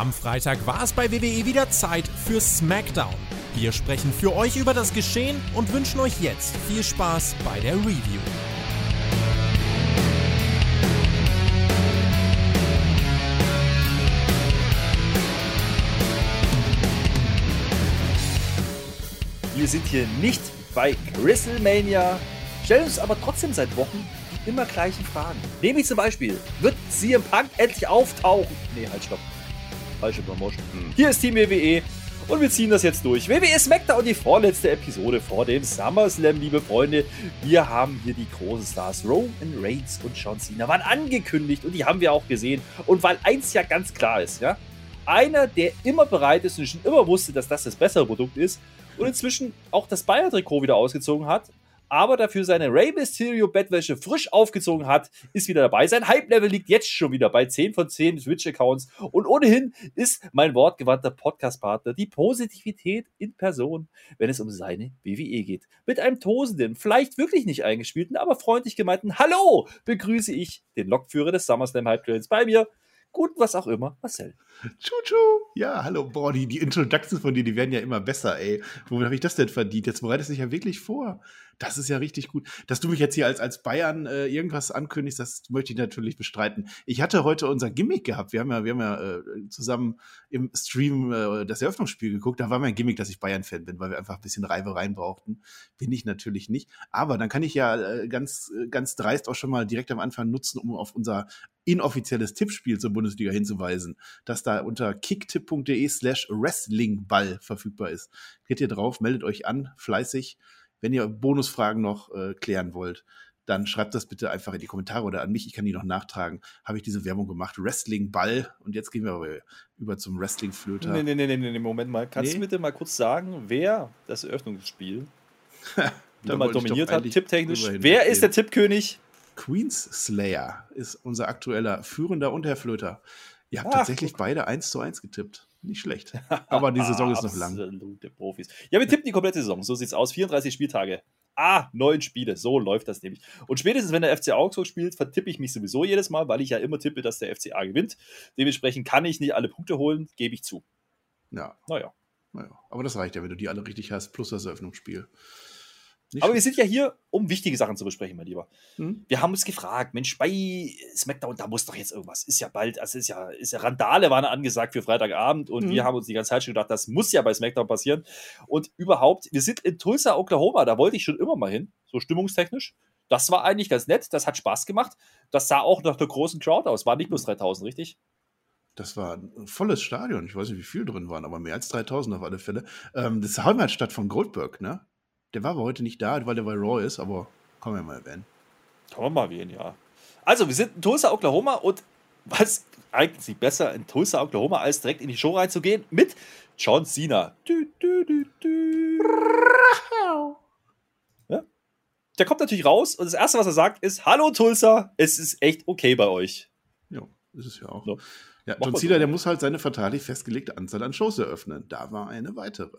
Am Freitag war es bei WWE wieder Zeit für SmackDown. Wir sprechen für euch über das Geschehen und wünschen euch jetzt viel Spaß bei der Review. Wir sind hier nicht bei WrestleMania, stellen uns aber trotzdem seit Wochen die immer gleichen Fragen. Nämlich zum Beispiel, wird CM Punk endlich auftauchen? Nee, halt, stopp. Falsche Promotion. Hm. Hier ist Team WWE und wir ziehen das jetzt durch. WWE SmackDown, die vorletzte Episode vor dem SummerSlam, liebe Freunde. Wir haben hier die großen Stars Roman Reigns und John Cena waren angekündigt und die haben wir auch gesehen. Und weil eins ja ganz klar ist, ja, einer, der immer bereit ist und schon immer wusste, dass das das bessere Produkt ist, und inzwischen auch das Bayer-Trikot wieder ausgezogen hat, aber dafür seine Rey Mysterio Bettwäsche frisch aufgezogen hat, ist wieder dabei. Sein Hype-Level liegt jetzt schon wieder bei 10 von 10 Twitch-Accounts und ohnehin ist mein wortgewandter Podcast-Partner die Positivität in Person, wenn es um seine WWE geht. Mit einem tosenden, vielleicht wirklich nicht eingespielten, aber freundlich gemeinten Hallo begrüße ich den Lokführer des SummerSlam Hype Trails bei mir, gut was auch immer, Marcel. Tschu-tschu. Ja, hallo, boah, die, die Introductions von dir, die werden ja immer besser, ey. Womit habe ich das denn verdient? Jetzt bereitest du dich ja wirklich vor. Das ist ja richtig gut. Dass du mich jetzt hier als, als Bayern äh, irgendwas ankündigst, das möchte ich natürlich bestreiten. Ich hatte heute unser Gimmick gehabt. Wir haben ja, wir haben ja äh, zusammen im Stream äh, das Eröffnungsspiel geguckt. Da war mein Gimmick, dass ich Bayern-Fan bin, weil wir einfach ein bisschen Reibereien brauchten. Bin ich natürlich nicht. Aber dann kann ich ja äh, ganz, äh, ganz dreist auch schon mal direkt am Anfang nutzen, um auf unser inoffizielles Tippspiel zur Bundesliga hinzuweisen, dass da unter kicktipp.de slash wrestlingball verfügbar ist. Geht ihr drauf, meldet euch an, fleißig. Wenn ihr Bonusfragen noch äh, klären wollt, dann schreibt das bitte einfach in die Kommentare oder an mich. Ich kann die noch nachtragen. Habe ich diese Werbung gemacht. Wrestling-Ball. Und jetzt gehen wir aber über zum Wrestling-Flöter. Nee, nee, nee, nee, nee, Moment mal. Kannst nee? du bitte mal kurz sagen, wer das Eröffnungsspiel da mal dominiert hat, tipptechnisch? Wer ist der Tippkönig? Queens Slayer ist unser aktueller Führender und Herr Flöter. Ihr habt Ach, tatsächlich beide 1 zu 1 getippt. Nicht schlecht. Aber die Saison ist noch lang. Absolute Profis. Ja, wir tippen die komplette Saison. So sieht's aus. 34 Spieltage. Ah, neun Spiele. So läuft das nämlich. Und spätestens, wenn der FC Augsburg spielt, vertippe ich mich sowieso jedes Mal, weil ich ja immer tippe, dass der FCA gewinnt. Dementsprechend kann ich nicht alle Punkte holen, gebe ich zu. Ja. Naja. naja. Aber das reicht ja, wenn du die alle richtig hast, plus das Eröffnungsspiel. Nicht Aber wir sind ja hier, um wichtige Sachen zu besprechen, mein Lieber. Hm? Wir haben uns gefragt, Mensch, bei SmackDown, da muss doch jetzt irgendwas. Ist ja bald, also ist ja, ist ja Randale waren angesagt für Freitagabend und hm. wir haben uns die ganze Zeit schon gedacht, das muss ja bei SmackDown passieren. Und überhaupt, wir sind in Tulsa, Oklahoma, da wollte ich schon immer mal hin, so stimmungstechnisch. Das war eigentlich ganz nett, das hat Spaß gemacht. Das sah auch nach der großen Crowd aus, war nicht bloß 3000, richtig? Das war ein volles Stadion. Ich weiß nicht, wie viel drin waren, aber mehr als 3000 auf alle Fälle. Ähm, das ist Heimatstadt von Goldberg, ne? Der war aber heute nicht da, weil der bei Raw ist, aber kann man ja mal erwähnen. Kann man mal erwähnen, ja. Also, wir sind in Tulsa, Oklahoma und was eignet sich besser in Tulsa, Oklahoma, als direkt in die Show reinzugehen mit John Cena. Du, du, du, ja? Der kommt natürlich raus und das Erste, was er sagt, ist: Hallo Tulsa, es ist echt okay bei euch. Ja, ist es ja auch. So. Ja, John Cena, der muss halt seine vertraglich festgelegte Anzahl an Shows eröffnen. Da war eine weitere.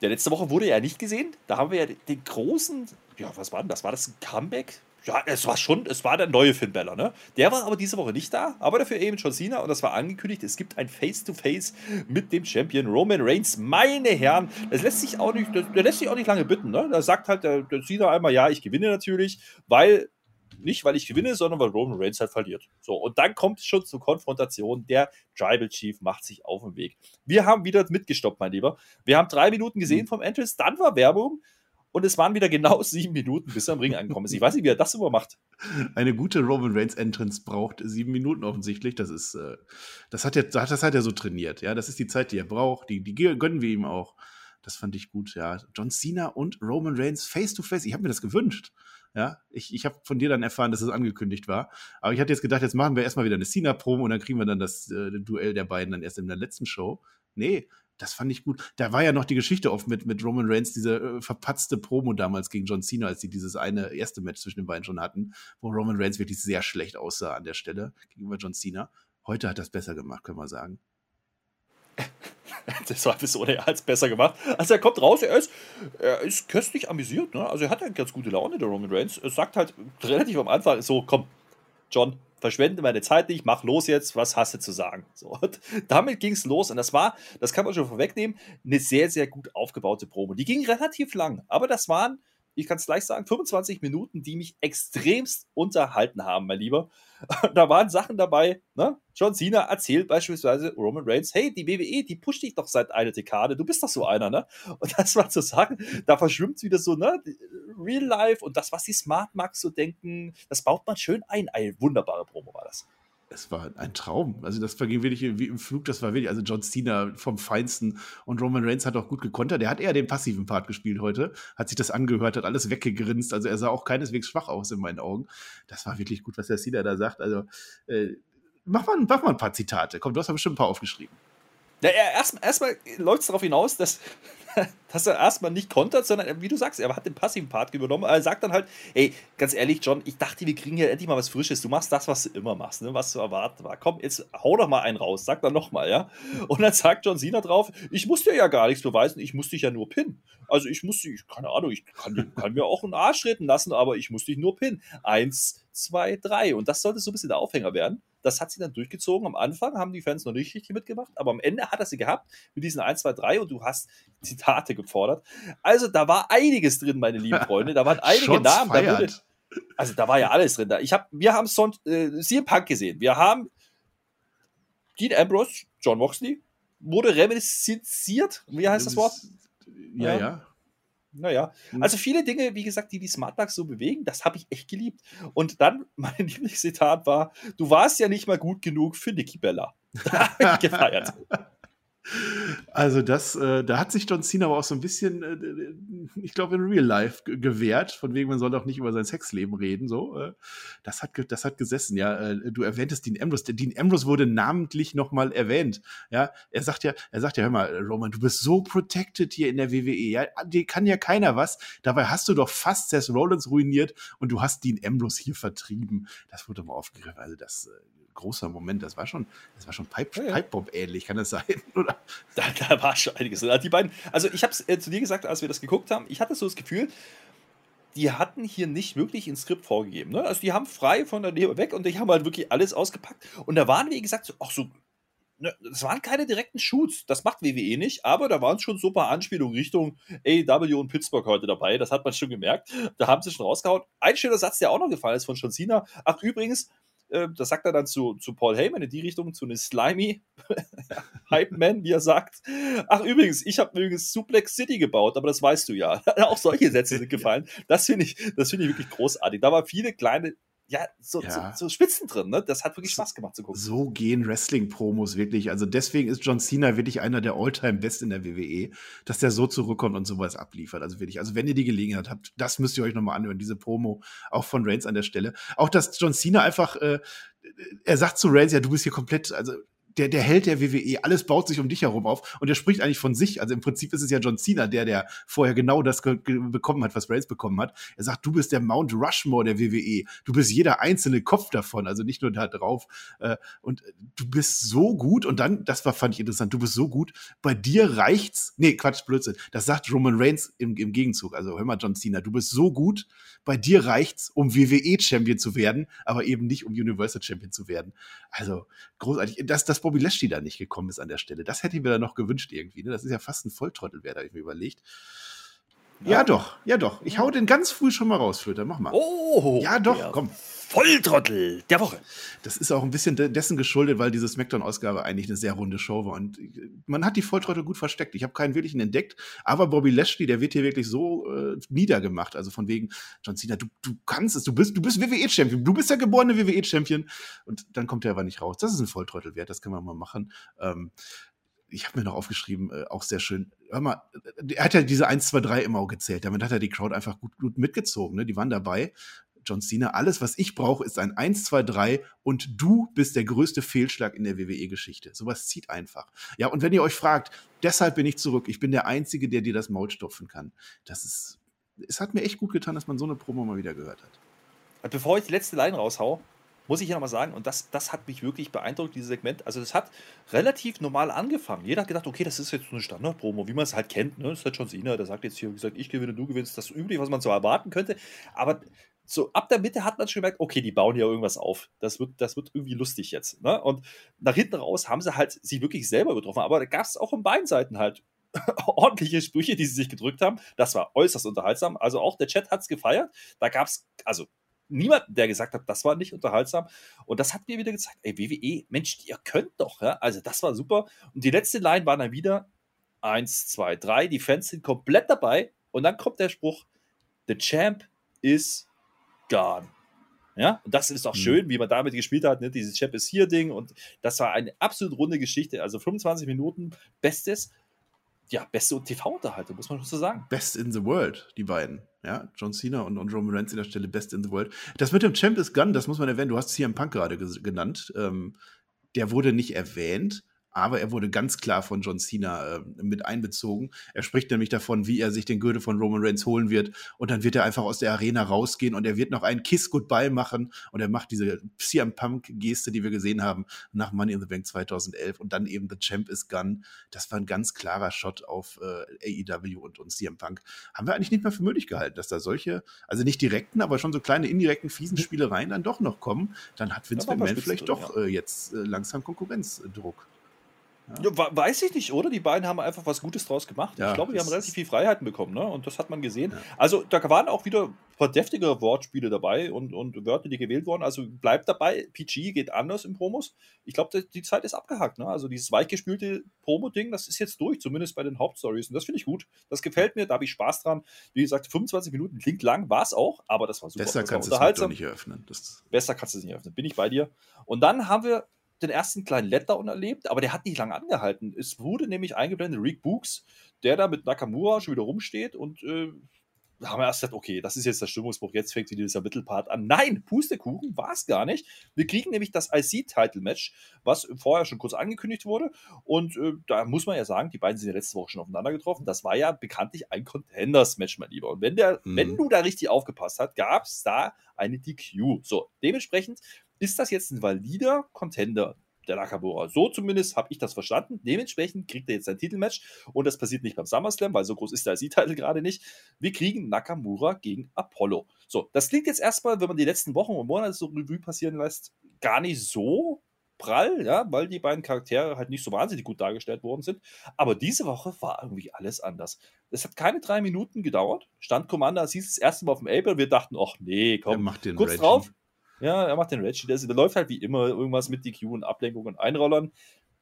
Der letzte Woche wurde ja nicht gesehen. Da haben wir ja den großen, ja, was war denn das? War das ein Comeback? Ja, es war schon, es war der neue Finn Balor, ne? Der war aber diese Woche nicht da, aber dafür eben John Cena und das war angekündigt, es gibt ein Face-to-Face -face mit dem Champion Roman Reigns. Meine Herren, das lässt sich auch nicht, der lässt sich auch nicht lange bitten, ne? Da sagt halt der, der Cena einmal, ja, ich gewinne natürlich, weil nicht, weil ich gewinne, sondern weil Roman Reigns halt verliert. So, und dann kommt es schon zur Konfrontation. Der Tribal Chief macht sich auf den Weg. Wir haben wieder mitgestoppt, mein Lieber. Wir haben drei Minuten gesehen mhm. vom Entrance, dann war Werbung. Und es waren wieder genau sieben Minuten, bis er am Ring angekommen ist. Ich weiß nicht, wie er das immer macht. Eine gute Roman Reigns Entrance braucht sieben Minuten offensichtlich. Das ist, äh, das hat er, das hat er so trainiert. Ja, das ist die Zeit, die er braucht. Die, die gönnen wir ihm auch. Das fand ich gut. Ja, John Cena und Roman Reigns face to face. Ich habe mir das gewünscht. Ja, ich, ich habe von dir dann erfahren, dass es angekündigt war. Aber ich hatte jetzt gedacht, jetzt machen wir erstmal wieder eine Cena-Promo und dann kriegen wir dann das äh, Duell der beiden dann erst in der letzten Show. Nee, das fand ich gut. Da war ja noch die Geschichte oft mit, mit Roman Reigns, diese äh, verpatzte Promo damals gegen John Cena, als sie dieses eine erste Match zwischen den beiden schon hatten, wo Roman Reigns wirklich sehr schlecht aussah an der Stelle gegenüber John Cena. Heute hat das besser gemacht, können wir sagen. das war bis ohne als besser gemacht. Also er kommt raus, er ist, er ist köstlich amüsiert. Ne? Also er hat eine ganz gute Laune, der Roman Reigns. Er sagt halt relativ am Anfang so, komm, John, verschwende meine Zeit nicht, mach los jetzt, was hast du zu sagen? So, damit ging es los und das war, das kann man schon vorwegnehmen, eine sehr, sehr gut aufgebaute Promo. Die ging relativ lang, aber das waren ich kann es gleich sagen, 25 Minuten, die mich extremst unterhalten haben, mein Lieber. Da waren Sachen dabei, ne? John Cena erzählt beispielsweise Roman Reigns, hey, die WWE, die pusht dich doch seit einer Dekade, du bist doch so einer, ne? Und das war zu sagen, da verschwimmt wieder so, ne? Real Life und das, was die Smart Max so denken, das baut man schön ein. Eine wunderbare Promo war das es war ein Traum. Also das verging wirklich wie im Flug, das war wirklich, also John Cena vom Feinsten und Roman Reigns hat auch gut gekontert. Der hat eher den passiven Part gespielt heute, hat sich das angehört, hat alles weggegrinst. Also er sah auch keineswegs schwach aus in meinen Augen. Das war wirklich gut, was der Cena da sagt. Also äh, mach, mal, mach mal ein paar Zitate. Komm, du hast ja bestimmt ein paar aufgeschrieben. Ja, erstmal erst läuft es darauf hinaus, dass, dass er erstmal nicht kontert, sondern wie du sagst, er hat den passiven Part übernommen. Er sagt dann halt, ey, ganz ehrlich, John, ich dachte, wir kriegen hier endlich mal was Frisches. Du machst das, was du immer machst, ne? was zu erwarten war. Komm, jetzt hau doch mal einen raus, sag dann nochmal, ja. Und dann sagt John Cena drauf, ich muss dir ja gar nichts beweisen, ich muss dich ja nur pinnen. Also ich muss dich, keine Ahnung, ich kann, kann mir auch einen Arsch retten lassen, aber ich muss dich nur pinnen. Eins, zwei, drei. Und das sollte so ein bisschen der Aufhänger werden. Das hat sie dann durchgezogen. Am Anfang haben die Fans noch nicht richtig mitgemacht, aber am Ende hat er sie gehabt mit diesen 1, 2, 3 und du hast Zitate gefordert. Also da war einiges drin, meine lieben Freunde. Da waren einige Namen. Da würde, also da war ja alles drin. Da. Ich hab, wir haben Son äh, CM Punk gesehen. Wir haben Dean Ambrose, John Moxley, wurde reminisziert. Wie heißt das Wort? Ja, ja. Ja. Naja, hm. also viele Dinge, wie gesagt, die die Smartbugs so bewegen, das habe ich echt geliebt. Und dann, mein Lieblingszitat war, du warst ja nicht mal gut genug für Nikki Bella. Gefeiert. Also das, äh, da hat sich John Cena aber auch so ein bisschen, äh, ich glaube, in Real Life gewehrt, von wegen, man soll doch nicht über sein Sexleben reden. So, äh, das hat, das hat gesessen. Ja, äh, du erwähntest Dean Ambrose. Dean Ambrose wurde namentlich nochmal erwähnt. Ja, er sagt ja, er sagt ja, hör mal, Roman, du bist so protected hier in der WWE. Ja, dir kann ja keiner was. Dabei hast du doch fast Seth Rollins ruiniert und du hast Dean Ambrose hier vertrieben. Das wurde mal aufgegriffen. Also das äh, großer Moment. Das war schon, das war schon Pipe, ja, ja. Pipe ähnlich, kann das sein? Oder? Da, da war schon einiges. Die beiden, also ich habe es äh, zu dir gesagt, als wir das geguckt haben, ich hatte so das Gefühl, die hatten hier nicht wirklich ein Skript vorgegeben. Ne? Also die haben frei von der Nähe weg und die haben halt wirklich alles ausgepackt. Und da waren, wie gesagt, auch so ne, das waren keine direkten Shoots, das macht WWE nicht, aber da waren schon super Anspielungen Richtung AEW und Pittsburgh heute dabei, das hat man schon gemerkt. Da haben sie schon rausgehauen. Ein schöner Satz, der auch noch gefallen ist von John Cena. Ach, übrigens, äh, das sagt er dann zu, zu Paul Heyman in die Richtung, zu einem Slimy Hype Man, wie er sagt. Ach, übrigens, ich habe übrigens Suplex City gebaut, aber das weißt du ja. Auch solche Sätze sind gefallen. Das finde ich, das finde ich wirklich großartig. Da waren viele kleine ja, so, ja. So, so, Spitzen drin, ne? Das hat wirklich Spaß gemacht zu gucken. So gehen Wrestling-Promos wirklich. Also deswegen ist John Cena wirklich einer der All-Time-Best in der WWE, dass der so zurückkommt und sowas abliefert. Also wirklich, also wenn ihr die Gelegenheit habt, das müsst ihr euch nochmal anhören, diese Promo, auch von Reigns an der Stelle. Auch, dass John Cena einfach, äh, er sagt zu Reigns, ja, du bist hier komplett, also der, der Held der WWE, alles baut sich um dich herum auf und er spricht eigentlich von sich. Also im Prinzip ist es ja John Cena, der, der vorher genau das bekommen hat, was Reigns bekommen hat. Er sagt, du bist der Mount Rushmore der WWE. Du bist jeder einzelne Kopf davon, also nicht nur da drauf. Äh, und du bist so gut und dann, das war, fand ich interessant, du bist so gut, bei dir reicht's, nee, Quatsch, Blödsinn. Das sagt Roman Reigns im, im Gegenzug. Also hör mal, John Cena, du bist so gut, bei dir reicht's, um WWE-Champion zu werden, aber eben nicht um Universal Champion zu werden. Also großartig. Das, das Bobby Lashley da nicht gekommen ist an der Stelle. Das hätte ich mir da noch gewünscht irgendwie. Ne? Das ist ja fast ein Volltrottel, wer da ich mir überlegt. Ja. ja, doch, ja doch. Ich hau den ganz früh schon mal raus, Flöter. Mach mal. Oh, ja doch, komm. Volltrottel der Woche. Das ist auch ein bisschen dessen geschuldet, weil diese Smackdown-Ausgabe eigentlich eine sehr runde Show war. Und man hat die Volltrottel gut versteckt. Ich habe keinen wirklichen entdeckt. Aber Bobby Lashley, der wird hier wirklich so äh, niedergemacht. Also von wegen, John Cena, du, du kannst es, du bist, du bist WWE-Champion. Du bist der geborene WWE-Champion. Und dann kommt er aber nicht raus. Das ist ein Volltrottel wert, das kann man mal machen. Ähm, ich habe mir noch aufgeschrieben, äh, auch sehr schön. Hör mal, er hat ja diese 1, 2, 3 immer auch gezählt. Damit hat er die Crowd einfach gut, gut mitgezogen. Ne? Die waren dabei. John Cena, alles, was ich brauche, ist ein 1, 2, 3 und du bist der größte Fehlschlag in der WWE-Geschichte. Sowas zieht einfach. Ja, und wenn ihr euch fragt, deshalb bin ich zurück, ich bin der Einzige, der dir das Maul stopfen kann. Das ist, es hat mir echt gut getan, dass man so eine Promo mal wieder gehört hat. Bevor ich die letzte Line raushau, muss ich ja nochmal sagen, und das, das hat mich wirklich beeindruckt, dieses Segment. Also, das hat relativ normal angefangen. Jeder hat gedacht, okay, das ist jetzt eine Standard-Promo, wie man es halt kennt. Ne? Das ist halt schon Cena, der sagt jetzt hier, wie gesagt, ich gewinne, du gewinnst. Das ist üblich, was man so erwarten könnte. Aber so ab der Mitte hat man schon gemerkt, okay, die bauen hier irgendwas auf. Das wird, das wird irgendwie lustig jetzt. Ne? Und nach hinten raus haben sie halt sich wirklich selber übertroffen. Aber da gab es auch von beiden Seiten halt ordentliche Sprüche, die sie sich gedrückt haben. Das war äußerst unterhaltsam. Also auch der Chat hat es gefeiert. Da gab es, also niemanden, der gesagt hat, das war nicht unterhaltsam. Und das hat mir wieder gezeigt, ey, WWE, Mensch, ihr könnt doch, ja. Also das war super. Und die letzte Line war dann wieder eins, zwei, drei. Die Fans sind komplett dabei. Und dann kommt der Spruch, the champ is gone. Ja, und das ist auch mhm. schön, wie man damit gespielt hat, ne? dieses Champ is here Ding. Und das war eine absolut runde Geschichte. Also 25 Minuten, bestes ja, beste TV-Unterhaltung, muss man schon so sagen. Best in the world, die beiden. Ja, John Cena und, und Roman Reigns in der Stelle Best in the world. Das mit dem Champ is Gun, das muss man erwähnen. Du hast CM Punk gerade genannt. Ähm, der wurde nicht erwähnt, aber er wurde ganz klar von John Cena äh, mit einbezogen. Er spricht nämlich davon, wie er sich den Gürtel von Roman Reigns holen wird und dann wird er einfach aus der Arena rausgehen und er wird noch einen Kiss Goodbye machen und er macht diese CM Punk Geste, die wir gesehen haben nach Money in the Bank 2011 und dann eben The Champ is Gun. Das war ein ganz klarer Shot auf äh, AEW und, und CM Punk. Haben wir eigentlich nicht mehr für möglich gehalten, dass da solche, also nicht direkten, aber schon so kleine indirekten fiesen Spielereien dann doch noch kommen. Dann hat Vince McMahon vielleicht doch ja. äh, jetzt äh, langsam Konkurrenzdruck. Ja. weiß ich nicht, oder? Die beiden haben einfach was Gutes draus gemacht. Ja, ich glaube, die haben relativ viel Freiheiten bekommen, ne? Und das hat man gesehen. Ja. Also, da waren auch wieder verdächtige Wortspiele dabei und, und Wörter, die gewählt wurden. Also bleibt dabei, PG geht anders im Promos. Ich glaube, die Zeit ist abgehakt. Ne? Also dieses weichgespülte Promo-Ding, das ist jetzt durch, zumindest bei den Hauptstories. Und das finde ich gut. Das gefällt mir, da habe ich Spaß dran. Wie gesagt, 25 Minuten klingt lang, war es auch, aber das war super. Besser das kannst du es nicht eröffnen. Das Besser kannst du es nicht eröffnen, bin ich bei dir. Und dann haben wir den ersten kleinen Letdown erlebt, aber der hat nicht lange angehalten. Es wurde nämlich eingeblendet Rick Books, der da mit Nakamura schon wieder rumsteht und äh, haben wir erst gesagt, okay, das ist jetzt der Stimmungsbruch, jetzt fängt wieder dieser Mittelpart an. Nein, Pustekuchen war es gar nicht. Wir kriegen nämlich das IC-Title-Match, was vorher schon kurz angekündigt wurde. Und äh, da muss man ja sagen, die beiden sind ja letzte Woche schon aufeinander getroffen. Das war ja bekanntlich ein Contenders-Match, mein Lieber. Und wenn, der, mhm. wenn du da richtig aufgepasst hast, gab es da eine DQ. So, dementsprechend ist das jetzt ein valider Contender, der Nakamura. So zumindest habe ich das verstanden. Dementsprechend kriegt er jetzt ein Titelmatch und das passiert nicht beim SummerSlam, weil so groß ist der IC-Titel gerade nicht. Wir kriegen Nakamura gegen Apollo. So, das klingt jetzt erstmal, wenn man die letzten Wochen und Monate so Revue passieren lässt, gar nicht so prall, ja, weil die beiden Charaktere halt nicht so wahnsinnig gut dargestellt worden sind. Aber diese Woche war irgendwie alles anders. Es hat keine drei Minuten gedauert. Stand Commander, es hieß das erste Mal auf dem Apple. Wir dachten, ach nee, komm, kurz Reggie. drauf. Ja, er macht den Reggie. Der, der läuft halt wie immer irgendwas mit DQ und Ablenkung und Einrollern.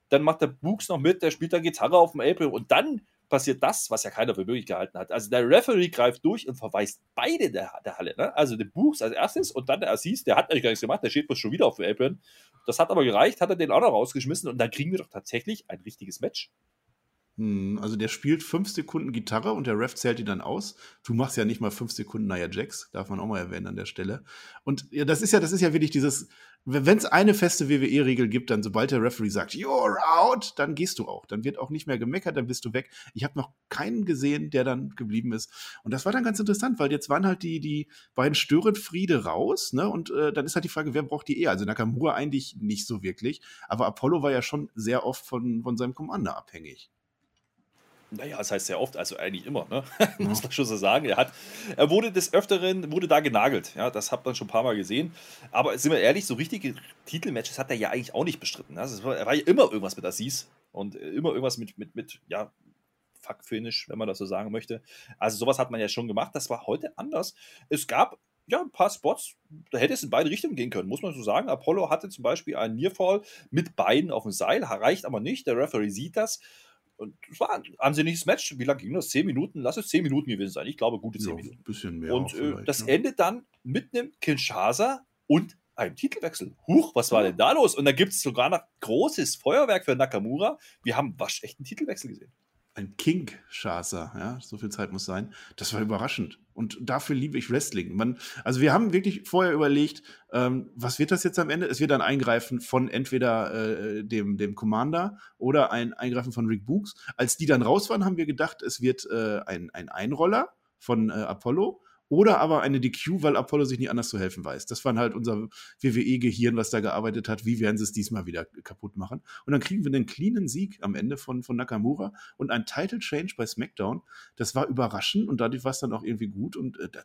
Dann macht der Books noch mit, der spielt da Gitarre auf dem April und dann passiert das, was ja keiner für möglich gehalten hat. Also der Referee greift durch und verweist beide der, der Halle. Ne? Also den Books als erstes und dann der Assis, der hat eigentlich gar nichts gemacht, der steht bloß schon wieder auf dem Apron. Das hat aber gereicht, hat er den auch noch rausgeschmissen und dann kriegen wir doch tatsächlich ein richtiges Match. Hm, also der spielt fünf Sekunden Gitarre und der Ref zählt die dann aus. Du machst ja nicht mal fünf Sekunden Nia Jax, darf man auch mal erwähnen an der Stelle. Und ja, das ist ja, das ist ja wirklich dieses, wenn es eine feste WWE-Regel gibt, dann sobald der Referee sagt, you're out, dann gehst du auch. Dann wird auch nicht mehr gemeckert, dann bist du weg. Ich habe noch keinen gesehen, der dann geblieben ist. Und das war dann ganz interessant, weil jetzt waren halt die, die beiden Störenfriede raus, ne? Und äh, dann ist halt die Frage, wer braucht die eher? Also Nakamura eigentlich nicht so wirklich, aber Apollo war ja schon sehr oft von, von seinem Commander abhängig. Naja, das heißt sehr oft, also eigentlich immer, ne? muss man schon so sagen. Er, hat, er wurde des Öfteren, wurde da genagelt. Ja, das hat man schon ein paar Mal gesehen. Aber sind wir ehrlich, so richtige Titelmatches hat er ja eigentlich auch nicht bestritten. Also war, er war ja immer irgendwas mit Assis und immer irgendwas mit, mit, mit ja, Fuck-Finish, wenn man das so sagen möchte. Also sowas hat man ja schon gemacht. Das war heute anders. Es gab ja, ein paar Spots, da hätte es in beide Richtungen gehen können, muss man so sagen. Apollo hatte zum Beispiel einen Nearfall mit beiden auf dem Seil, reicht aber nicht. Der Referee sieht das und es war ein ansehnliches Match. Wie lange ging das? Zehn Minuten? Lass es zehn Minuten gewesen sein. Ich glaube, gute zehn ja, Minuten. Ein bisschen mehr. Und äh, das ja. endet dann mit einem Kinshasa und einem Titelwechsel. Huch, was war denn da los? Und da gibt es sogar noch großes Feuerwerk für Nakamura. Wir haben waschechten Titelwechsel gesehen ein King-Chaser, ja, so viel Zeit muss sein. Das war überraschend. Und dafür liebe ich Wrestling. Man, also wir haben wirklich vorher überlegt, ähm, was wird das jetzt am Ende? Es wird ein Eingreifen von entweder äh, dem, dem Commander oder ein Eingreifen von Rick Books. Als die dann raus waren, haben wir gedacht, es wird äh, ein, ein Einroller von äh, Apollo oder aber eine DQ, weil Apollo sich nicht anders zu helfen weiß. Das war halt unser WWE-Gehirn, was da gearbeitet hat. Wie werden sie es diesmal wieder kaputt machen? Und dann kriegen wir einen cleanen Sieg am Ende von, von Nakamura und ein Title Change bei SmackDown. Das war überraschend und dadurch war es dann auch irgendwie gut. Und äh, das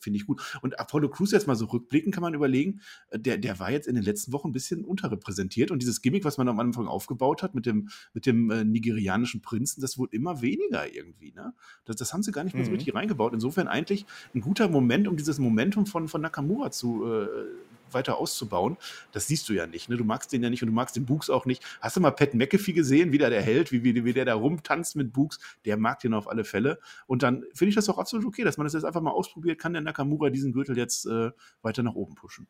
finde ich gut. Und Apollo Crews jetzt mal so rückblicken, kann man überlegen, äh, der, der war jetzt in den letzten Wochen ein bisschen unterrepräsentiert und dieses Gimmick, was man am Anfang aufgebaut hat mit dem, mit dem äh, nigerianischen Prinzen, das wurde immer weniger irgendwie. Ne? Das, das haben sie gar nicht mehr so Mhm. richtig reingebaut. Insofern eigentlich ein guter Moment, um dieses Momentum von, von Nakamura zu äh, weiter auszubauen. Das siehst du ja nicht. Ne? Du magst den ja nicht und du magst den Books auch nicht. Hast du mal Pat McAfee gesehen, wie der, der Held, wie, wie, wie der da rumtanzt mit Books? Der mag den auf alle Fälle. Und dann finde ich das auch absolut okay, dass man das jetzt einfach mal ausprobiert. Kann der Nakamura diesen Gürtel jetzt äh, weiter nach oben pushen?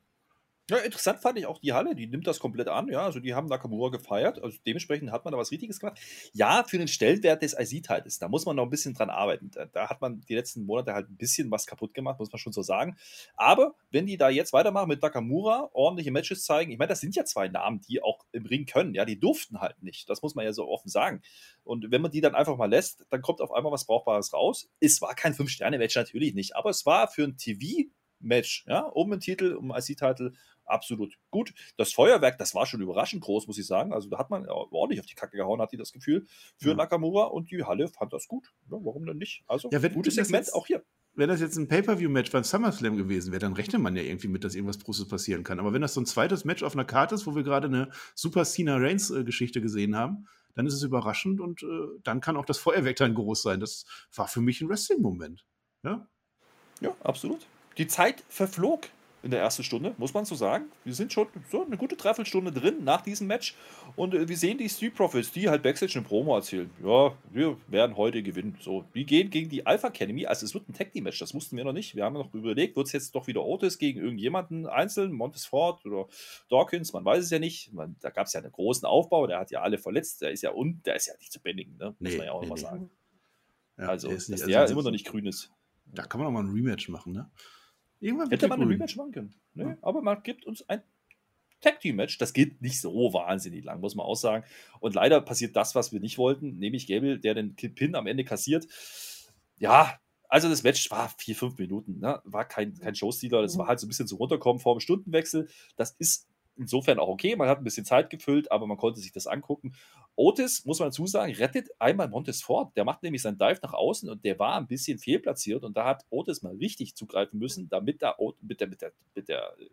Ja, interessant fand ich auch die Halle, die nimmt das komplett an, ja, also die haben Nakamura gefeiert, also dementsprechend hat man da was Richtiges gemacht. Ja, für den Stellenwert des IC-Titles, da muss man noch ein bisschen dran arbeiten. Da, da hat man die letzten Monate halt ein bisschen was kaputt gemacht, muss man schon so sagen. Aber wenn die da jetzt weitermachen mit Nakamura, ordentliche Matches zeigen, ich meine, das sind ja zwei Namen, die auch im Ring können, ja, die durften halt nicht, das muss man ja so offen sagen. Und wenn man die dann einfach mal lässt, dann kommt auf einmal was Brauchbares raus. Es war kein Fünf-Sterne-Match, natürlich nicht, aber es war für ein TV-Match, ja, um den Titel, um IC-Titel, absolut gut. Das Feuerwerk, das war schon überraschend groß, muss ich sagen. Also da hat man ordentlich auf die Kacke gehauen, hat die das Gefühl, für Ja. Nakamura und die Halle fand das gut. Ja, warum denn nicht? Also, Ja, wenn- gutes wenn Segment jetzt- auch hier. Wenn das jetzt ein Pay-Per-View-Match beim SummerSlam gewesen wäre, dann rechnet man ja irgendwie mit, dass irgendwas Großes passieren kann. Aber wenn das so ein zweites Match auf einer Karte ist, wo wir gerade eine Super Cena Reigns-Geschichte gesehen haben, dann ist es überraschend und äh, dann kann auch das Feuerwerk dann groß sein. Das war für mich ein Wrestling-Moment. Ja? Ja, absolut. Die Zeit verflog in der ersten Stunde, muss man so sagen. Wir sind schon so eine gute Dreiviertelstunde drin nach diesem Match und äh, wir sehen die Street Profits, die halt Backstage eine Promo erzählen. Ja, wir werden heute gewinnen. So, wir gehen gegen die Alpha Academy. Also es wird ein Tag Team Match, das wussten wir noch nicht. Wir haben noch überlegt, wird es jetzt doch wieder Otis gegen irgendjemanden einzeln, Montesfort oder Dawkins, man weiß es ja nicht. Man, da gab es ja einen großen Aufbau, der hat ja alle verletzt, der ist ja und der ist ja nicht zu bändigen, ne? muss Nee, man ja auch nee, mal nee. sagen. Ja, Also, der ist nicht- dass also der das- immer noch nicht grün ist. Da kann man auch mal ein Rematch machen, ne? Irgendwann wird Hätte man ein. Rematch machen können. Ne? Ja. Aber man gibt uns ein Tag Team Match. Das geht nicht so wahnsinnig lang, muss man auch sagen. Und leider passiert das, was wir nicht wollten, nämlich Gable, der den Pin am Ende kassiert. Ja, also das Match war vier, fünf Minuten. Ne? War kein, kein Showstealer. Das war halt so ein bisschen zum Runterkommen vor dem Stundenwechsel. Das ist insofern auch okay. Man hat ein bisschen Zeit gefüllt, aber man konnte sich das angucken. Otis, muss man dazu sagen, rettet einmal Montes fort. Der macht nämlich seinen Dive nach außen und der war ein bisschen fehlplatziert und da hat Otis mal richtig zugreifen müssen, damit da mit der, mit der, mit der äh,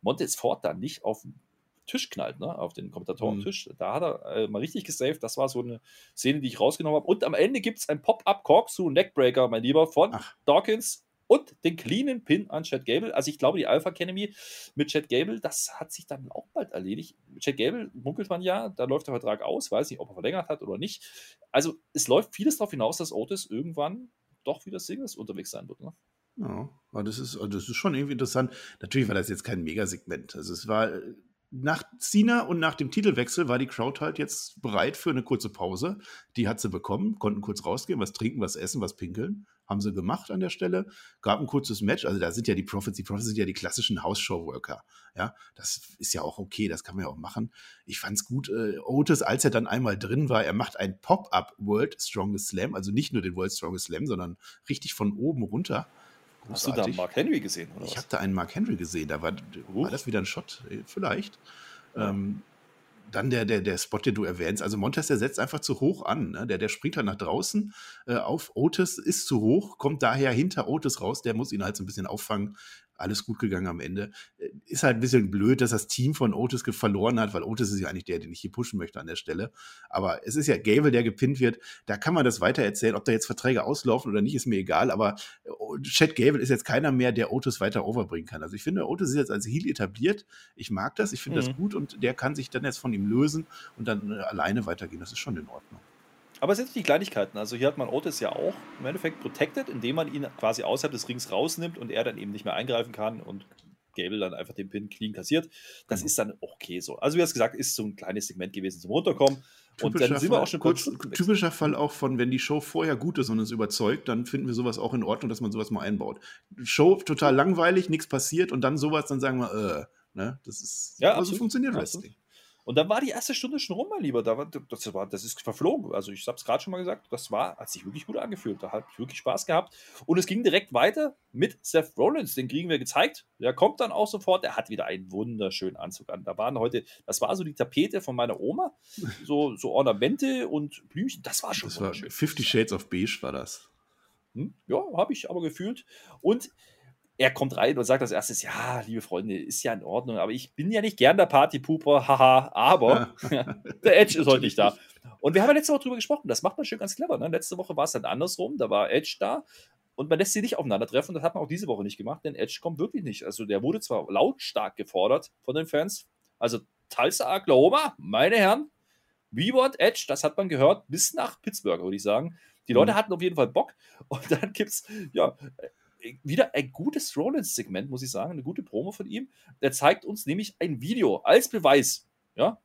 Montes fort dann nicht auf den Tisch knallt, ne? auf den Kommentatorentisch. Da hat er äh, mal richtig gesaved. Das war so eine Szene, die ich rausgenommen habe. Und am Ende gibt es ein Pop-Up Corkscrew Neckbreaker, mein Lieber, von Ach. Dawkins und den cleanen Pin an Chad Gable. Also ich glaube, die Alpha Academy mit Chad Gable, das hat sich dann auch bald erledigt. Chad Gable munkelt man ja, da läuft der Vertrag aus, weiß nicht, ob er verlängert hat oder nicht. Also es läuft vieles darauf hinaus, dass Otis irgendwann doch wieder Singles unterwegs sein wird. Ne? Ja, das ist, also das ist schon irgendwie interessant. Natürlich war das jetzt kein Megasegment. Also es war nach Cena und nach dem Titelwechsel war die Crowd halt jetzt bereit für eine kurze Pause. Die hat sie bekommen, konnten kurz rausgehen, was trinken, was essen, was pinkeln. Haben sie gemacht an der Stelle. Gab ein kurzes Match. Also da sind ja die Profits, die Profits sind ja die klassischen House-Show-Worker. Ja, das ist ja auch okay, das kann man ja auch machen. Ich fand's gut, äh, Otis, als er dann einmal drin war, er macht ein Pop-Up World Strongest Slam, also nicht nur den World Strongest Slam, sondern richtig von oben runter. Hast du da Großartig. Mark Henry gesehen? Oder Ich habe da einen Mark Henry gesehen. Da war, war das wieder ein Shot, Äh, vielleicht. Ja. Ähm, dann der, der, der Spot, den du erwähnst. Also Montes, der setzt einfach zu hoch an. Ne? Der, der springt halt nach draußen äh, auf. Otis ist zu hoch, kommt daher hinter Otis raus. Der muss ihn halt so ein bisschen auffangen. Alles gut gegangen am Ende. Äh, Ist halt ein bisschen blöd, dass das Team von Otis verloren hat, weil Otis ist ja eigentlich der, den ich hier pushen möchte an der Stelle. Aber es ist ja Gable, der gepinnt wird. Da kann man das weiter erzählen. Ob da jetzt Verträge auslaufen oder nicht, ist mir egal. Aber äh, Chad Gable ist jetzt keiner mehr, der Otis weiter overbringen kann. Also ich finde, Otis ist jetzt als Heel etabliert. Ich mag das, ich finde Mhm. das gut und der kann sich dann jetzt von ihm lösen und dann äh, alleine weitergehen. Das ist schon in Ordnung. Aber es sind die Kleinigkeiten. Also hier hat man Otis ja auch im Endeffekt protected, indem man ihn quasi außerhalb des Rings rausnimmt und er dann eben nicht mehr eingreifen kann und Gable dann einfach den Pin clean kassiert. Das Genau. ist dann okay so. Also wie hast gesagt, ist so ein kleines Segment gewesen zum Runterkommen. Und dann sind wir auch schon kurz, kurz. typischer Fall auch von, wenn die Show vorher gut ist und uns überzeugt, dann finden wir sowas auch in Ordnung, dass man sowas mal einbaut. Show total langweilig, nichts passiert und dann sowas, dann sagen wir, äh, ne, das ist, Ja, aber so funktioniert. Wrestling. Und dann war die erste Stunde schon rum, mein Lieber. Da war, das, war, das ist verflogen. Also ich habe es gerade schon mal gesagt, das war, hat sich wirklich gut angefühlt. Da hat wirklich Spaß gehabt. Und es ging direkt weiter mit Seth Rollins. Den kriegen wir gezeigt. Der kommt dann auch sofort. Er hat wieder einen wunderschönen Anzug an. Da waren heute, das war so die Tapete von meiner Oma. So, so Ornamente und Blümchen. Das war schon Das war wunderschön. 50 Shades of Beige war das. Hm? Ja, habe ich aber gefühlt. Und er kommt rein und sagt als erstes, ja, liebe Freunde, ist ja in Ordnung, aber ich bin ja nicht gern der Partypooper, haha, aber der Edge ist heute nicht da. Und wir haben ja letzte Woche drüber gesprochen, das macht man schön ganz clever. Ne? Letzte Woche war es dann andersrum, da war Edge da und man lässt sie nicht aufeinandertreffen. Das hat man auch diese Woche nicht gemacht, denn Edge kommt wirklich nicht. Also der wurde zwar lautstark gefordert von den Fans, also Tulsa, Oklahoma, meine Herren, we want Edge, das hat man gehört, bis nach Pittsburgh, würde ich sagen. Die Leute mhm. hatten auf jeden Fall Bock und dann gibt es, ja, wieder ein gutes Rollins-Segment, muss ich sagen, eine gute Promo von ihm. Der zeigt uns nämlich ein Video als Beweis. Ja,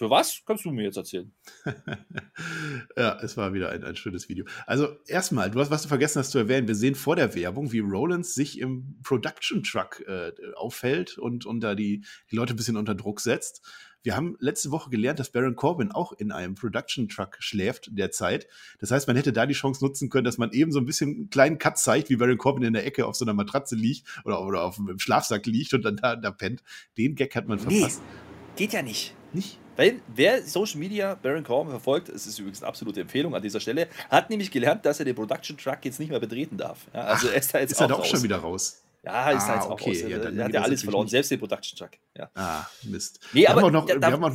für was? Kannst du mir jetzt erzählen? ja, es war wieder ein, ein schönes Video. Also erstmal, du hast was du vergessen hast zu erwähnen. Wir sehen vor der Werbung, wie Rollins sich im Production Truck äh, auffällt und, und da die, die Leute ein bisschen unter Druck setzt. Wir haben letzte Woche gelernt, dass Baron Corbin auch in einem Production Truck schläft derzeit. Das heißt, man hätte da die Chance nutzen können, dass man eben so ein bisschen einen kleinen Cut zeigt, wie Baron Corbin in der Ecke auf so einer Matratze liegt oder, oder auf einem Schlafsack liegt und dann da, da pennt. Den Gag hat man verpasst. Nee, geht ja nicht. Nicht? Weil wer Social Media Baron Corbin verfolgt, es ist übrigens eine absolute Empfehlung an dieser Stelle, hat nämlich gelernt, dass er den Production Truck jetzt nicht mehr betreten darf. Ja, also Ach, er ist da jetzt ist auch, er da auch schon wieder raus. Ja, ist ah, halt okay. auch aus. Ja, er hat ja alles verloren, nicht. selbst den Production Truck. Ja. Ah, Mist. Nee, wir aber noch, da, da, noch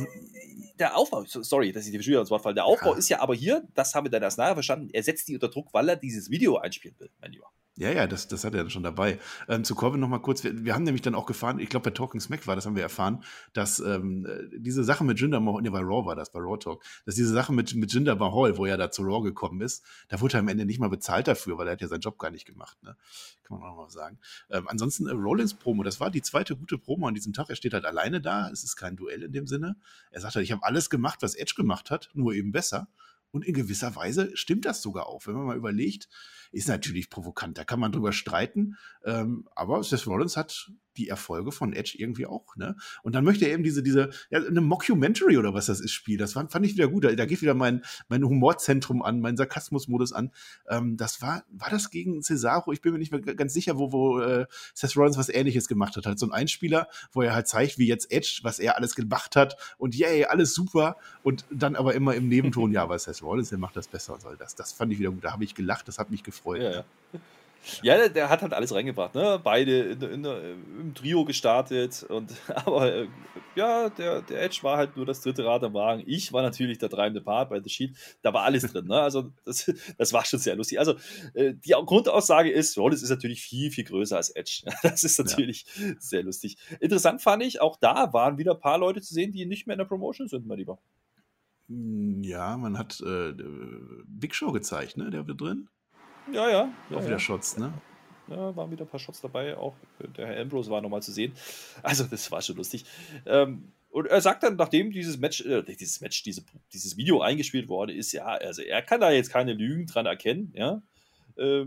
der Aufbau, sorry, dass ich die Beschwerde ins Wort falle, der Aufbau ja. ist ja aber hier, das haben wir dann erst nachher verstanden, er setzt die unter Druck, weil er dieses Video einspielen will, mein Lieber. Ja, ja, das, das hat er schon dabei. Ähm, zu Corbin noch mal kurz. Wir, wir, haben nämlich dann auch gefahren, ich glaube bei Talking Smack war das, haben wir erfahren, dass ähm, diese Sache mit Jinder Mahal, ne, bei Raw war das, bei Raw Talk, dass diese Sache mit, mit Jinder Mahal, wo er da zu Raw gekommen ist, da wurde er am Ende nicht mal bezahlt dafür, weil er hat ja seinen Job gar nicht gemacht, ne? Kann man auch mal sagen. Ähm, ansonsten äh, Rollins Promo, das war die zweite gute Promo an diesem Tag. Er steht halt alleine da, es ist kein Duell in dem Sinne. Er sagt halt, ich habe alles gemacht, was Edge gemacht hat, nur eben besser. Und in gewisser Weise stimmt das sogar auch, wenn man mal überlegt, ist natürlich provokant, da kann man drüber streiten, ähm, aber Seth Rollins hat die Erfolge von Edge irgendwie auch, ne? Und dann möchte er eben diese, diese, ja, eine Mockumentary oder was das ist, Spiel. Das fand, fand ich wieder gut. Da, da geht wieder mein, mein Humorzentrum an, mein Sarkasmusmodus an. Ähm, das war, war das gegen Cesaro? Ich bin mir nicht mehr ganz sicher, wo, wo äh, Seth Rollins was ähnliches gemacht hat. Halt so ein Einspieler, wo er halt zeigt, wie jetzt Edge, was er alles gemacht hat und yay, alles super. Und dann aber immer im Nebenton, ja, aber Seth Rollins, der macht das besser und soll das. Das fand ich wieder gut. Da habe ich gelacht, das hat mich gefreut. Ja, ja. Ja, der, der, hat halt alles reingebracht, ne? Beide in, in, im Trio gestartet und aber äh, ja, der, der Edge war halt nur das dritte Rad am Wagen. Ich war natürlich der treibende Part bei The Sheet. Da war alles drin, ne? Also das, das war schon sehr lustig. Also äh, die Grundaussage ist, Rollins ist natürlich viel, viel größer als Edge. Das ist natürlich ja. sehr lustig. Interessant fand ich, auch da waren wieder ein paar Leute zu sehen, die nicht mehr in der Promotion sind, mein Lieber. Hm, ja, man hat äh, Big Show gezeigt, ne? Der wird drin. Ja, ja. Auch ja, wieder Shots, ne? Ja, waren wieder ein paar Shots dabei. Auch der Herr Ambrose war nochmal zu sehen. Also, das war schon lustig. Ähm, und er sagt dann, nachdem dieses Match, äh, dieses Match, diese, dieses Video eingespielt worden ist, ja, also er kann da jetzt keine Lügen dran erkennen, ja. Äh,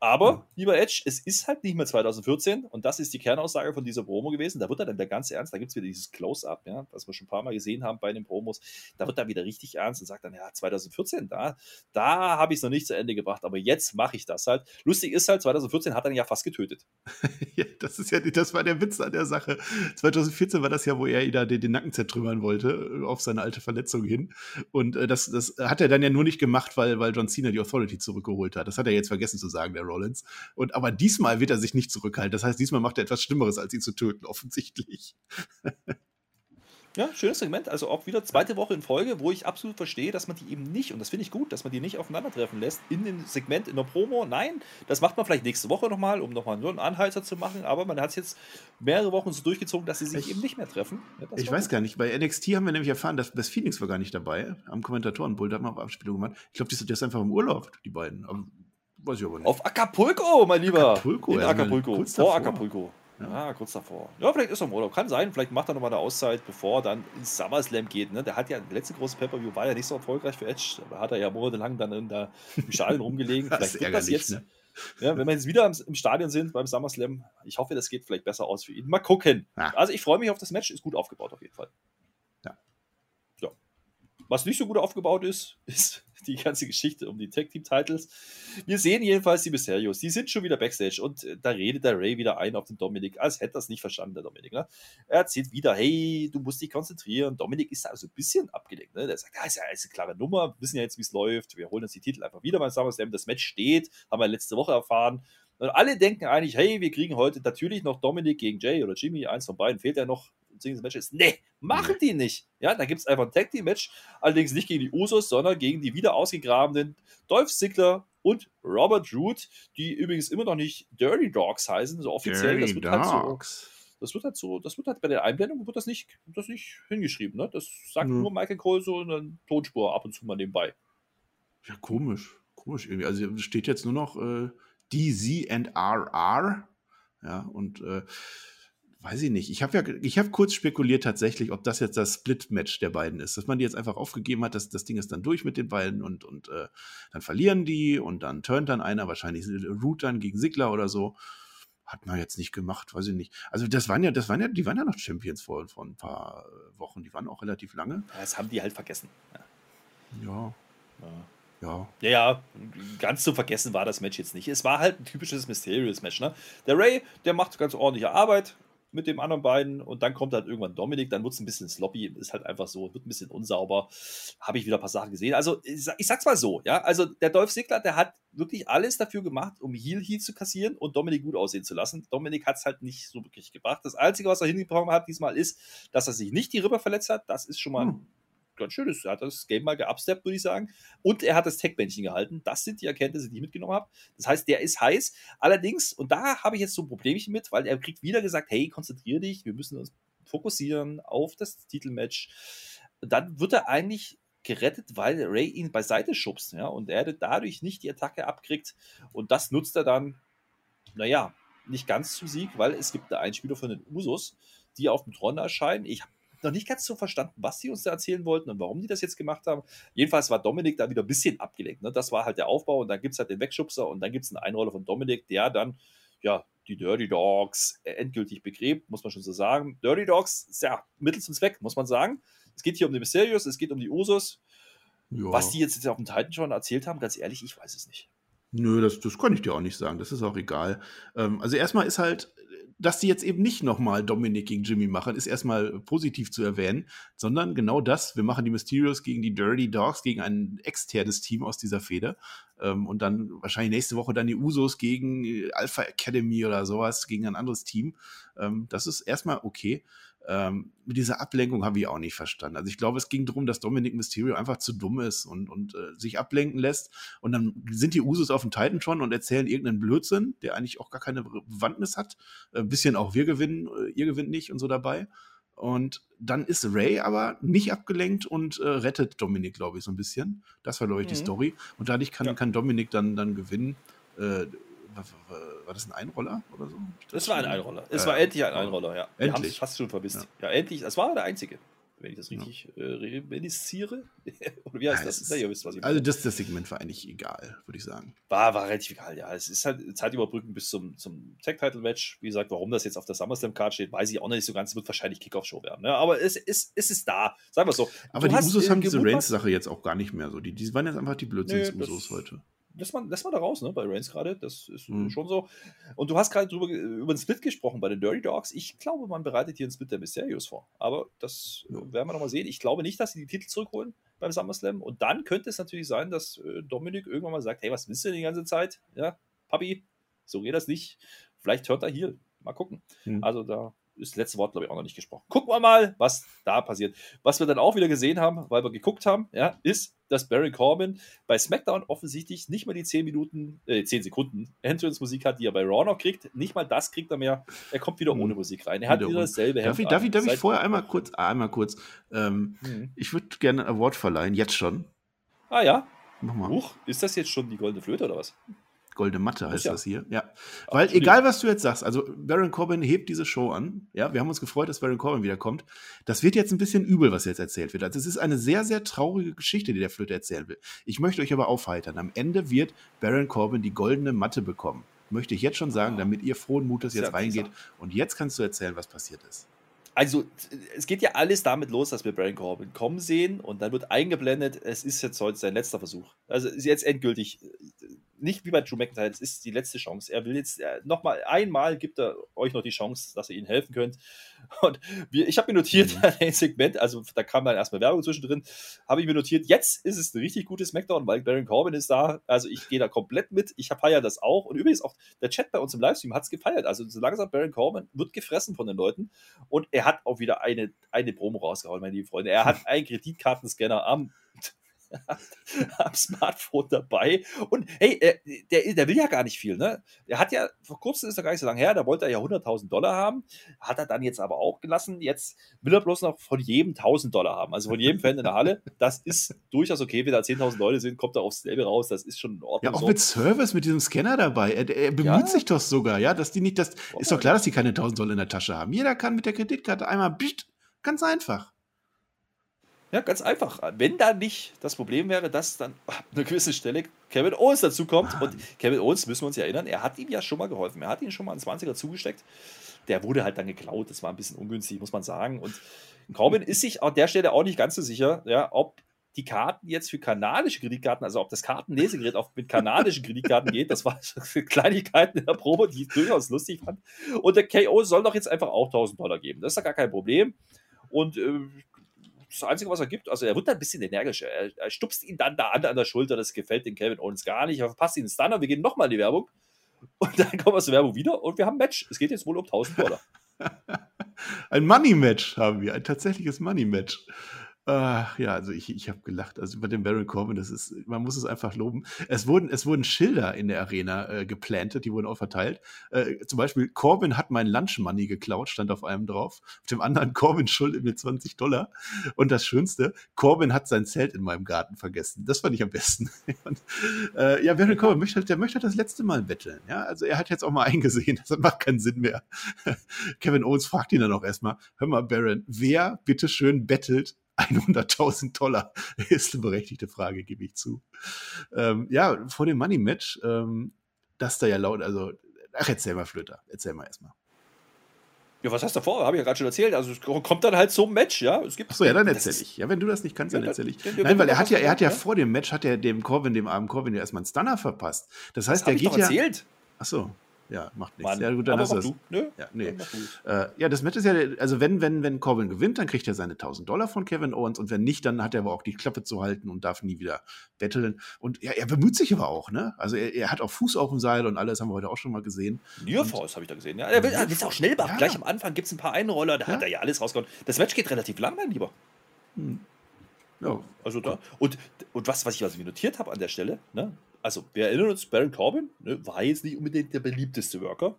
aber, lieber Edge, es ist halt nicht mehr 2014 und das ist die Kernaussage von dieser Promo gewesen. Da wird er dann der ganz ernst, da gibt es wieder dieses Close-Up, ja, was wir schon ein paar Mal gesehen haben bei den Promos. Da wird er wieder richtig ernst und sagt dann, ja, 2014, da, da habe ich es noch nicht zu Ende gebracht, aber jetzt mache ich das halt. Lustig ist halt, 2014 hat er ihn ja fast getötet. ja, das ist ja, das war der Witz an der Sache. 2014 war das ja, wo er ihn da den, den Nacken zertrümmern wollte, auf seine alte Verletzung hin. Und äh, das, das hat er dann ja nur nicht gemacht, weil, weil John Cena die Authority zurückgeholt hat. Das hat er jetzt vergessen zu sagen, der Rollins. Und aber diesmal wird er sich nicht zurückhalten. Das heißt, diesmal macht er etwas Schlimmeres, als ihn zu töten, offensichtlich. Ja, schönes Segment. Also auch wieder zweite Woche in Folge, wo ich absolut verstehe, dass man die eben nicht, und das finde ich gut, dass man die nicht aufeinandertreffen lässt in dem Segment, in der Promo. Nein, das macht man vielleicht nächste Woche nochmal, um nochmal nur einen Anhalter zu machen, aber man hat es jetzt mehrere Wochen so durchgezogen, dass sie sich ich, eben nicht mehr treffen. Ja, ich weiß gut. gar nicht. Bei NXT haben wir nämlich erfahren, dass Best Phoenix war gar nicht dabei. Am Kommentatorenpult hat man auch Abspielung gemacht. Ich glaube, die sind einfach im Urlaub, die beiden. Aber Weiß ich aber nicht. Auf Acapulco, mein Lieber. Acapulco, In ja, Acapulco. Kurz vor Acapulco. Ja. Ah, kurz davor. Ja, vielleicht ist er im Urlaub. Kann sein. Vielleicht macht er nochmal eine Auszeit, bevor er dann ins SummerSlam geht. Ne? Der hat ja, der letzte große Pay-Per-View war ja nicht so erfolgreich für Edge. Da hat er ja monatelang dann in der, im Stadion rumgelegen. vielleicht wird das jetzt. Ne? Ja, wenn wir jetzt wieder im, Stadion sind beim SummerSlam, ich hoffe, das geht vielleicht besser aus für ihn. Mal gucken. Ja. Also ich freue mich auf das Match, ist gut aufgebaut auf jeden Fall. Ja. ja. Was nicht so gut aufgebaut ist, ist die ganze Geschichte um die Tag Team Titles. Wir sehen jedenfalls die Mysterios. Die sind schon wieder Backstage und äh, da redet der Ray wieder ein auf den Dominik, als hätte er es nicht verstanden, der Dominik. Ne? Er erzählt wieder, hey, du musst dich konzentrieren. Dominik ist da also ein bisschen abgelenkt. Ne? Der sagt, ja, ist ja ist eine klare Nummer, wir wissen ja jetzt, wie es läuft. Wir holen uns die Titel einfach wieder beim SummerSlam. Das Match steht, haben wir letzte Woche erfahren. Und alle denken eigentlich, hey, wir kriegen heute natürlich noch Dominik gegen Jay oder Jimmy, eins von beiden fehlt ja noch Singles Match ist. Nee, machen die nicht. Ja, da gibt es einfach ein Tag Team Match, allerdings nicht gegen die Usos, sondern gegen die wieder ausgegrabenen Dolph Ziggler und Robert Root, die übrigens immer noch nicht Dirty Dogs heißen, so offiziell. Dirty das wird Dogs. halt so. Das wird halt so, das wird halt bei der Einblendung wird das nicht, das nicht hingeschrieben, ne? Das sagt mhm. nur Michael Cole so eine Tonspur ab und zu mal nebenbei. Ja, komisch. Komisch irgendwie. Also steht jetzt nur noch äh, DZ and RR. Ja, und äh, weiß ich nicht. Ich habe ja, ich habe kurz spekuliert tatsächlich, ob das jetzt das Split-Match der beiden ist, dass man die jetzt einfach aufgegeben hat, dass das Ding ist dann durch mit den beiden und und äh, dann verlieren die und dann turnt dann einer wahrscheinlich Root dann gegen Sigler oder so. Hat man jetzt nicht gemacht, weiß ich nicht. Also das waren ja, das waren ja, die waren ja noch Champions vor, vor ein paar Wochen. Die waren auch relativ lange. Das haben die halt vergessen. Ja. ja. Ja. ja. Ja, ganz zu vergessen war das Match jetzt nicht. Es war halt ein typisches Mysterious-Match. Ne? Der Ray, der macht ganz ordentliche Arbeit, mit dem anderen beiden und dann kommt halt irgendwann Dominik, dann wird es ein bisschen sloppy, ist halt einfach so, wird ein bisschen unsauber. Habe ich wieder ein paar Sachen gesehen. Also, ich, sag's mal so, ja, also der Dolph Ziggler, der hat wirklich alles dafür gemacht, um Heel Heat zu kassieren und Dominik gut aussehen zu lassen. Dominik hat es halt nicht so wirklich gebracht. Das Einzige, was er hingebracht hat diesmal ist, dass er sich nicht die Rippe verletzt hat. Das ist schon mal hm ganz schön. Er hat das Game mal geupsteppt, würde ich sagen. Und er hat das Tech-Bändchen gehalten. Das sind die Erkenntnisse, die ich mitgenommen habe. Das heißt, der ist heiß. Allerdings, und da habe ich jetzt so ein Problemchen mit, weil er kriegt wieder gesagt, hey, konzentriere dich, wir müssen uns fokussieren auf das Titelmatch. Dann wird er eigentlich gerettet, weil Ray ihn beiseite schubst, ja, und er dadurch nicht die Attacke abkriegt. Und das nutzt er dann, naja, nicht ganz zum Sieg, weil es gibt da einen Spieler von den Usos, die auf dem Thron erscheinen. Ich habe noch nicht ganz so verstanden, was sie uns da erzählen wollten und warum die das jetzt gemacht haben. Jedenfalls war Dominik da wieder ein bisschen abgelenkt. Ne? Das war halt der Aufbau und dann gibt es halt den Wegschubser und dann gibt es einen Einroller von Dominik, der dann, ja, die Dirty Dogs endgültig begräbt, muss man schon so sagen. Dirty Dogs ist ja Mittel zum Zweck, muss man sagen. Es geht hier um die Mysterios, es geht um die Usos. Ja. Was die jetzt auf dem Titan schon erzählt haben, ganz ehrlich, ich weiß es nicht. Nö, das, das kann ich dir auch nicht sagen. Das ist auch egal. Ähm, also erstmal ist halt dass die jetzt eben nicht nochmal Dominik gegen Jimmy machen, ist erstmal positiv zu erwähnen, sondern genau das, wir machen die Mysterios gegen die Dirty Dogs, gegen ein externes Team aus dieser Feder. Ähm, und dann wahrscheinlich nächste Woche dann die Usos gegen äh, Alpha Academy oder sowas, gegen ein anderes Team. Ähm, das ist erstmal okay ähm, mit dieser Ablenkung habe ich auch nicht verstanden. Also ich glaube, es ging darum, dass Dominic Mysterio einfach zu dumm ist und, und äh, sich ablenken lässt. Und dann sind die Usos auf dem Titan schon und erzählen irgendeinen Blödsinn, der eigentlich auch gar keine Bewandtnis hat. Ein bisschen auch wir gewinnen, äh, ihr gewinnt nicht und so dabei. Und dann ist Ray aber nicht abgelenkt und äh, rettet Dominik, glaube ich, so ein bisschen. Das war, glaube ich, mhm. die Story. Und dadurch kann, ja. kann Dominik dann, dann gewinnen. Äh, war das ein Einroller oder so? Das war ein Einroller. Es war endlich ein Einroller, ja. Wir haben es fast schon vermisst. Ja. ja. endlich. Das war der einzige, wenn ich das richtig ja. äh, reminisziere. oder wie heißt ja, das? ist, ja, wisst, was ich also das, das Segment war eigentlich egal, würde ich sagen. War, war relativ egal, ja. Es ist halt Zeit überbrücken bis zum, zum Tag-Title-Match. Wie gesagt, warum das jetzt auf der SummerSlam-Card steht, weiß ich auch nicht so ganz. Es wird wahrscheinlich Kickoff-Show werden. Ne? Aber es, es, es ist da. Sagen wir es so. Aber du die Usos haben diese Reigns-Sache jetzt auch gar nicht mehr so. Die, die waren jetzt einfach die Blödsinns-Usos heute lässt man, lässt man da raus, ne, bei Reigns gerade. Das ist mhm. schon so. Und du hast gerade drüber, über den Split gesprochen bei den Dirty Dogs. Ich glaube, man bereitet hier einen Split der Mysterios vor. Aber das ja. werden wir nochmal sehen. Ich glaube nicht, dass sie die Titel zurückholen beim SummerSlam. Und dann könnte es natürlich sein, dass äh, Dominik irgendwann mal sagt: Hey, was willst du denn die ganze Zeit? Ja, Papi, so geht das nicht. Vielleicht hört er hier. Mal gucken. Mhm. Also da ist das letzte Wort, glaube ich, auch noch nicht gesprochen. Gucken wir mal, was da passiert. Was wir dann auch wieder gesehen haben, weil wir geguckt haben, ja, ist, dass Barry Corbin bei SmackDown offensichtlich nicht mal die 10 Minuten, äh, 10 Sekunden Entrance-Musik hat, die er bei Raw noch kriegt. Nicht mal das kriegt er mehr. Er kommt wieder mhm. ohne Musik rein. Er hat wieder dasselbe Darf ich, darf ich, darf ich vorher einmal kurz, einmal kurz, ähm, mhm. ich würde gerne ein Award verleihen, jetzt schon. Ah ja? Mach mal. Huch, ist das jetzt schon die goldene Flöte oder was? Goldene Matte heißt ja. das hier. Ja. Weil egal, was du jetzt sagst, also Baron Corbin hebt diese Show an. Ja, wir haben uns gefreut, dass Baron Corbin wiederkommt. Das wird jetzt ein bisschen übel, was jetzt erzählt wird. Also es ist eine sehr, sehr traurige Geschichte, die der Flöte erzählen will. Ich möchte euch aber aufheitern. Am Ende wird Baron Corbin die goldene Matte bekommen. Möchte ich jetzt schon sagen, damit ihr frohen Mutes jetzt reingeht. Und jetzt kannst du erzählen, was passiert ist. also es geht ja alles damit los, dass wir Baron Corbin kommen sehen und dann wird eingeblendet, es ist jetzt heute sein letzter Versuch. Also ist jetzt endgültig nicht wie bei Drew McIntyre, es ist die letzte Chance. Er will jetzt äh, nochmal einmal gibt er euch noch die Chance, dass ihr ihnen helfen könnt. Und wir, ich habe mir notiert, mhm. ein Segment, also da kam dann erstmal Werbung zwischendrin, habe ich mir notiert, jetzt ist es ein richtig gutes Smackdown, weil Baron Corbin ist da. Also ich gehe da komplett mit. Ich feiere das auch. Und übrigens auch der Chat bei uns im Livestream hat es gefeiert. Also so langsam Baron Corbin wird gefressen von den Leuten. Und er hat auch wieder eine, eine Promo rausgehauen, meine lieben Freunde. Er hat einen Kreditkartenscanner am am Smartphone dabei. Und hey, der, der will ja gar nicht viel, ne? Der hat ja, vor kurzem ist er gar nicht so lange her, da wollte er ja 100.000 Dollar haben, hat er dann jetzt aber auch gelassen. Jetzt will er bloß noch von jedem 1.000 Dollar haben, also von jedem Fan in der Halle. Das ist durchaus okay, wenn da 10.000 Leute sind, kommt er aufs selbe raus, das ist schon in Ordnung. Ja, auch so. mit Service, mit diesem Scanner dabei. Er, er bemüht ja. sich doch sogar, ja, dass die nicht, das ist doch klar, dass die keine 1.000 Dollar in der Tasche haben. Jeder kann mit der Kreditkarte einmal, ganz einfach. Ja, ganz einfach. Wenn da nicht das Problem wäre, dass dann ab einer gewissen Stelle Kevin Owens dazukommt. Und Kevin Owens, müssen wir uns ja erinnern, er hat ihm ja schon mal geholfen. Er hat ihn schon mal einen 20er zugesteckt. Der wurde halt dann geklaut. Das war ein bisschen ungünstig, muss man sagen. Und Corbin ist sich an der Stelle auch nicht ganz so sicher, ja, ob die Karten jetzt für kanadische Kreditkarten, also ob das Kartenlesegerät auch mit kanadischen Kreditkarten geht, das war Kleinigkeiten in der Probe, die ich durchaus lustig fand. Und der KO soll doch jetzt einfach auch 1000 Dollar geben. Das ist ja gar kein Problem. Und äh, das Einzige, was er gibt. Also er wird da ein bisschen energischer. Er, er, stupst ihn dann da an, an der Schulter. Das gefällt den Kevin Owens gar nicht. Er verpasst ihn Stunner. Wir gehen nochmal in die Werbung. Und dann kommen wir zur Werbung wieder und wir haben ein Match. Es geht jetzt wohl um 1000 Dollar. ein Money-Match haben wir. Ein tatsächliches Money-Match. Uh, ja, also ich, ich habe gelacht. Also über den Baron Corbin, das ist, man muss es einfach loben. Es wurden, es wurden Schilder in der Arena äh, geplantet, die wurden auch verteilt. Äh, zum Beispiel, Corbin hat mein Lunch Money geklaut, stand auf einem drauf. Auf dem anderen, Corbin schuldet mir 20 Dollar. Und das Schönste, Corbin hat sein Zelt in meinem Garten vergessen. Das fand ich am besten. Und, äh, ja, Baron Corbin, möchte, der möchte das letzte Mal betteln. Ja, also er hat jetzt auch mal eingesehen, das macht keinen Sinn mehr. Kevin Owens fragt ihn dann auch erstmal, hör mal, Baron, wer bitteschön bettelt 100.000 Dollar ist eine berechtigte Frage, gebe ich zu. Ähm, ja, vor dem Money Match, ähm, das da ja laut, also, ach, erzähl mal, Flöter, erzähl mal erstmal. Ja, was hast du vor? Habe ich ja gerade schon erzählt. Also es kommt dann halt zum Match, ja. Es gibt, Achso, ja, dann erzähl ich. Ja, wenn du das nicht kannst, dann ja, erzähl ich. Nein, weil er hat ja, er hat ja, ja vor dem Match hat er dem Corbin, dem armen Corbin ja erstmal einen Stunner verpasst. Das heißt, das der geht ja. Erzählt. Achso. Ja, macht nichts. Mann, ja, gut, dann aber hast das. Nö, ja, nee. Äh, ja, das Match ist ja, also wenn, wenn, wenn Corbin gewinnt, dann kriegt er seine 1000 Dollar von Kevin Owens und wenn nicht, dann hat er aber auch die Klappe zu halten und darf nie wieder betteln. Und ja, er bemüht sich aber auch, ne? Also er, er hat auch Fuß auf dem Seil und alles haben wir heute auch schon mal gesehen. Nearfaust habe ich da gesehen, ja. Er will, er will auch schnell machen. Ja. Gleich am Anfang gibt es ein paar Einroller, da ja. hat er ja alles rausgehauen. Das Match geht relativ lang, mein Lieber. Hm. Ja. Also da. Und, und was, was ich also notiert habe an der Stelle, ne? Also wir erinnern uns, Baron Corbin ne, war jetzt nicht unbedingt der beliebteste Worker.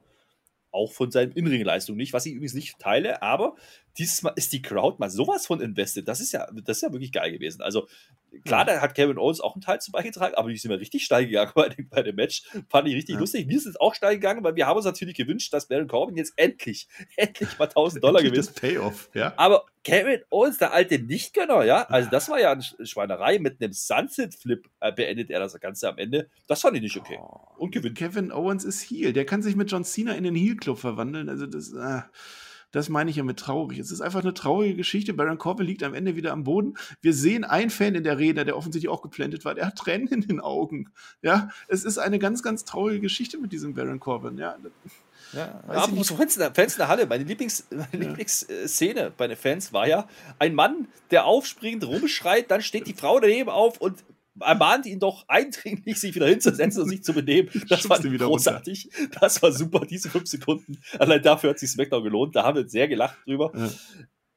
Auch von seinen Inring-Leistungen nicht, was ich übrigens nicht teile, aber dieses Mal ist die Crowd mal sowas von invested. Das ist ja, das ist ja wirklich geil gewesen. Also, klar, da hat Kevin Owens auch einen Teil zu beigetragen, aber die sind mir richtig steil gegangen bei dem, bei dem Match. Fand ich richtig ja. lustig. Mir ist es auch steil gegangen, weil wir haben uns natürlich gewünscht, dass Baron Corbin jetzt endlich, endlich mal 1000 Dollar gewinnt. Das Payoff, ja. Aber Kevin Owens, der alte Nichtgönner, ja, also das war ja eine Schweinerei. Mit einem Sunset-Flip äh, beendet er das Ganze am Ende. Das fand ich nicht okay. Oh. Und gewinnt. Kevin Owens ist Heel. Der kann sich mit John Cena in den Heel-Club verwandeln. Also das, äh, das meine ich ja mit traurig. Es ist einfach eine traurige Geschichte. Baron Corbin liegt am Ende wieder am Boden. Wir sehen einen Fan in der Rede, der offensichtlich auch geplantet war. Der hat Tränen in den Augen. Ja, es ist eine ganz, ganz traurige Geschichte mit diesem Baron Corbin. Ja. Ja, apropos Fans, Fans in der Halle, meine, Lieblings, meine ja. Lieblingsszene bei den Fans war ja ein Mann, der aufspringt, rumschreit, dann steht die Frau daneben auf und ermahnt ihn doch eindringlich, sich wieder hinzusetzen und sich zu benehmen. Das war großartig. Runter. Das war super, diese fünf Sekunden. Allein dafür hat sich SmackDown gelohnt. Da haben wir sehr gelacht drüber. Ja.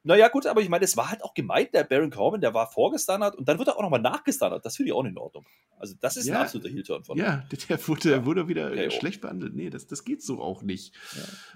Naja, gut, aber ich meine, es war halt auch gemeint, der Baron Corbin, der war vorgestunnert und dann wird er auch nochmal nachgestunnert. Das finde ich auch in Ordnung. Also, das ist ja, ein absoluter Heel-Turn von Ja, der wurde, ja. wurde wieder ja, schlecht behandelt. Nee, das, das geht so auch nicht.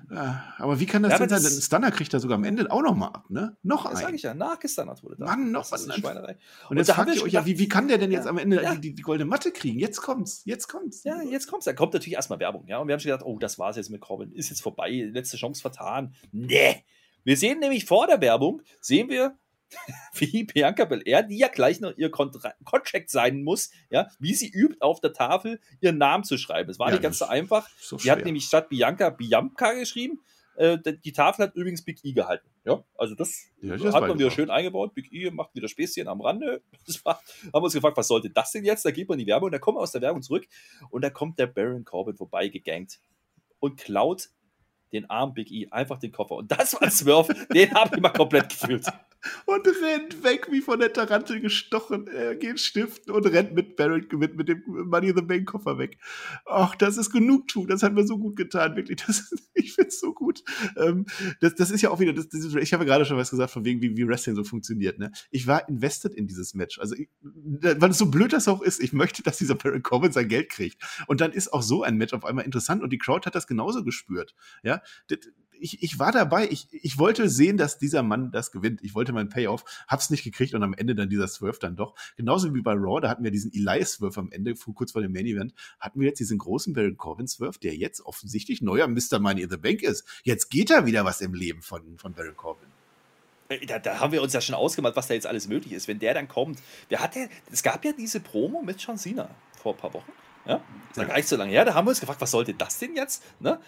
Ja. Aber wie kann das denn sein? Der Stunner kriegt er sogar am Ende auch nochmal ab, ne? Noch ein. Das sage ich ja, nachgestunnert wurde da. Mann, noch was. Schweinerei. Und, und jetzt fragt ihr euch ja, wie, wie kann der denn jetzt am Ende die, die, goldene Matte kriegen? Jetzt kommt's, jetzt kommt's. Ja, jetzt kommt's. Da kommt natürlich erstmal Werbung, ja. Und wir haben schon gedacht, oh, das war's jetzt mit Corbin. Ist jetzt vorbei, letzte Chance vertan. Nee wir sehen nämlich vor der Werbung, sehen wir, wie Bianca Belair, die ja gleich noch ihr Kontra Contract sein muss, ja, wie sie übt, auf der Tafel ihren Namen zu schreiben. Es war ja, nicht ganz so einfach. So sie hat nämlich statt Bianca Bianca geschrieben. Äh, die Tafel hat übrigens Big E gehalten. Ja, also das, ja, das hat man wieder schön eingebaut. Big E macht wieder Späßchen am Rande. War, haben wir uns gefragt, was sollte das denn jetzt? Da geht man in die Werbung, da kommen wir aus der Werbung zurück und da kommt der Baron Corbin vorbei gegankt und klaut den Arm Big E einfach den Koffer. Und das war ein Swerve, den habe ich mal komplett gefühlt und rennt weg wie von der Tarantel gestochen. Er geht stiften und rennt mit Barrett mit, mit dem Money in the Bank Koffer weg. Ach, das ist Genugtuung. Das hat mir so gut getan, wirklich. Das, ich finde es so gut. Ähm, das, das ist ja auch wieder, das, das, ich habe ja gerade schon was gesagt, von wegen, wie, wie Wrestling so funktioniert. Ne? Ich war invested in dieses Match. Also, ich, weil es so blöd das auch ist, ich möchte, dass dieser Baron Corbin sein Geld kriegt. Und dann ist auch so ein Match auf einmal interessant und die Crowd hat das genauso gespürt. Ja, das, ich, ich war dabei. Ich, ich wollte sehen, dass dieser Mann das gewinnt. Ich wollte meinen Payoff, hab's nicht gekriegt und am Ende dann dieser Swerve dann doch. Genauso wie bei Raw, da hatten wir diesen Eli-Swerve am Ende, kurz vor dem Main Event, hatten wir jetzt diesen großen Baron Corbin-Swerve, der jetzt offensichtlich neuer Mr. Money in the Bank ist. Jetzt geht da wieder was im Leben von, von Baron Corbin. Äh, da, da, haben wir uns ja schon ausgemalt, was da jetzt alles möglich ist. Wenn der dann kommt, der hat ja, es gab ja diese Promo mit John Cena vor ein paar Wochen. Ja, ist ja gar nicht so lange her. Da haben wir uns gefragt, was sollte das denn jetzt? Ne?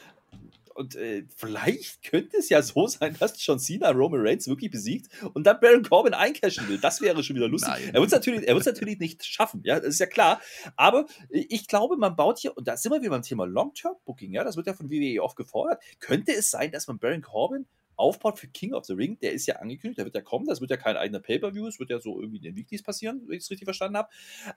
Und äh, vielleicht könnte es ja so sein, dass John Cena Roman Reigns wirklich besiegt und dann Baron Corbin eincashen will. Das wäre schon wieder lustig. Nein. Er wird es natürlich, natürlich nicht schaffen, ja, das ist ja klar. Aber ich glaube, man baut hier, und da sind wir wieder beim Thema Long-Term-Booking, ja, das wird ja von WWE oft gefordert. Könnte es sein, dass man Baron Corbin aufbaut für King of the Ring, der ist ja angekündigt, der wird ja kommen, das wird ja kein eigener Pay-Per-View, es wird ja so irgendwie in den Weeklies passieren, wenn ich es richtig verstanden habe.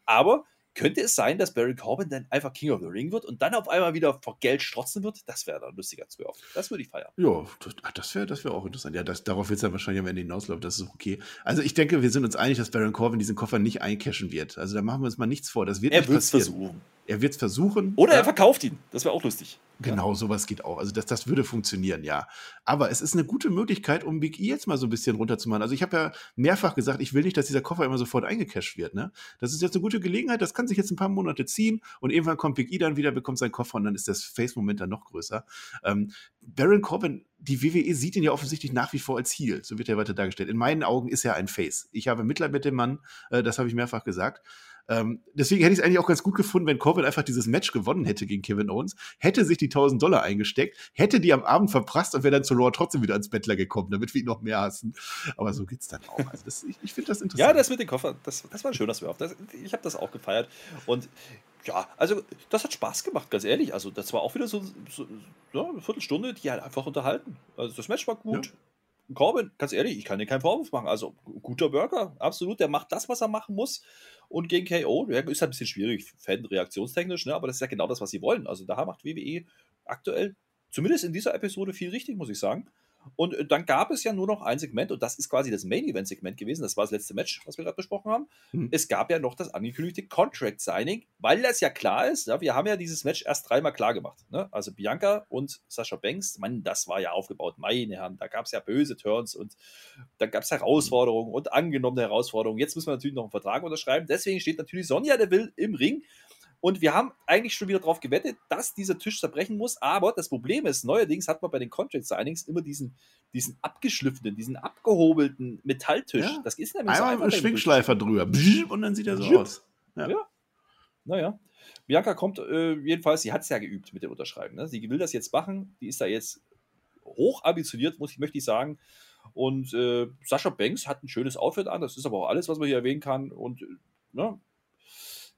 Aber könnte es sein, dass Barry Corbin dann einfach King of the Ring wird und dann auf einmal wieder vor Geld strotzen wird? Das wäre dann ein lustiger Zwölf. Das würde ich feiern. Ja, das wäre das wär auch interessant. Ja, das, darauf wird es dann wahrscheinlich am Ende hinauslaufen. Das ist okay. Also ich denke, wir sind uns einig, dass Baron Corbin diesen Koffer nicht eincashen wird. Also da machen wir uns mal nichts vor. Das wird er wird es versuchen. Er wird es versuchen. Oder ja. er verkauft ihn. Das wäre auch lustig. Genau, ja. sowas geht auch. Also das, das würde funktionieren, ja. Aber es ist eine gute Möglichkeit, um Big E jetzt mal so ein bisschen runterzumachen. Also ich habe ja mehrfach gesagt, ich will nicht, dass dieser Koffer immer sofort eingecasht wird. Ne? Das ist jetzt eine gute Gelegenheit, das kann sich jetzt ein paar Monate ziehen und irgendwann kommt Big E dann wieder, bekommt seinen Koffer und dann ist das Face-Moment dann noch größer. Ähm, Baron Corbin, die WWE sieht ihn ja offensichtlich nach wie vor als Heel, so wird er weiter dargestellt. In meinen Augen ist er ein Face. Ich habe Mitleid mit dem Mann, äh, das habe ich mehrfach gesagt. Ähm, deswegen hätte ich es eigentlich auch ganz gut gefunden, wenn Corbin einfach dieses Match gewonnen hätte gegen Kevin Owens, hätte sich die 1000 Dollar eingesteckt, hätte die am Abend verprasst und wäre dann zu Raw trotzdem wieder ans Bettler gekommen, damit wir ihn noch mehr hassen. Aber so geht's dann auch. Also das, ich, ich finde das interessant. Ja, das mit dem Koffer, das, das war ein schöner Swerve. Das, ich habe das auch gefeiert. Und ja, also das hat Spaß gemacht, ganz ehrlich. Also das war auch wieder so, so ja, eine Viertelstunde, die halt einfach unterhalten. Also das Match war gut. Ja. Corbin, ganz ehrlich, ich kann dir keinen Vorwurf machen. Also guter Burger, absolut. Der macht das, was er machen muss. Und gegen KO, ja, ist halt ein bisschen schwierig, Fan-reaktionstechnisch, ne? aber das ist ja genau das, was sie wollen. Also da macht WWE aktuell, zumindest in dieser Episode, viel richtig, muss ich sagen. Und äh, dann gab es ja nur noch ein Segment, und das ist quasi das Main-Event-Segment gewesen. Das war das letzte Match, was wir gerade besprochen haben. Mhm. Es gab ja noch das angekündigte Contract-Signing, weil das ja klar ist. Ja, wir haben ja dieses Match erst dreimal klar gemacht. Ne? Also Bianca und Sascha Banks, Mann, das war ja aufgebaut. Meine Herren, da gab es ja böse Turns und da gab es Herausforderungen und angenommene Herausforderungen. Jetzt müssen wir natürlich noch einen Vertrag unterschreiben. Deswegen steht natürlich Sonja Deville im Ring. Und wir haben eigentlich schon wieder darauf gewettet, dass dieser Tisch zerbrechen muss. Aber das Problem ist, neuerdings hat man bei den Contract Signings immer diesen, diesen abgeschliffenen, diesen abgehobelten Metalltisch. Ja. Das ist nämlich Einmal so einfach. Schwingschleifer drüber. Und dann sieht er so aus. Ja. ja. Naja. Bianca kommt äh, jedenfalls, sie hat es ja geübt mit dem Unterschreiben. Ne? Sie will das jetzt machen. Die ist da jetzt hoch ambitioniert, muss ich, möchte ich sagen. Und äh, Sascha Banks hat ein schönes Outfit an. Das ist aber auch alles, was man hier erwähnen kann. Und äh, ne,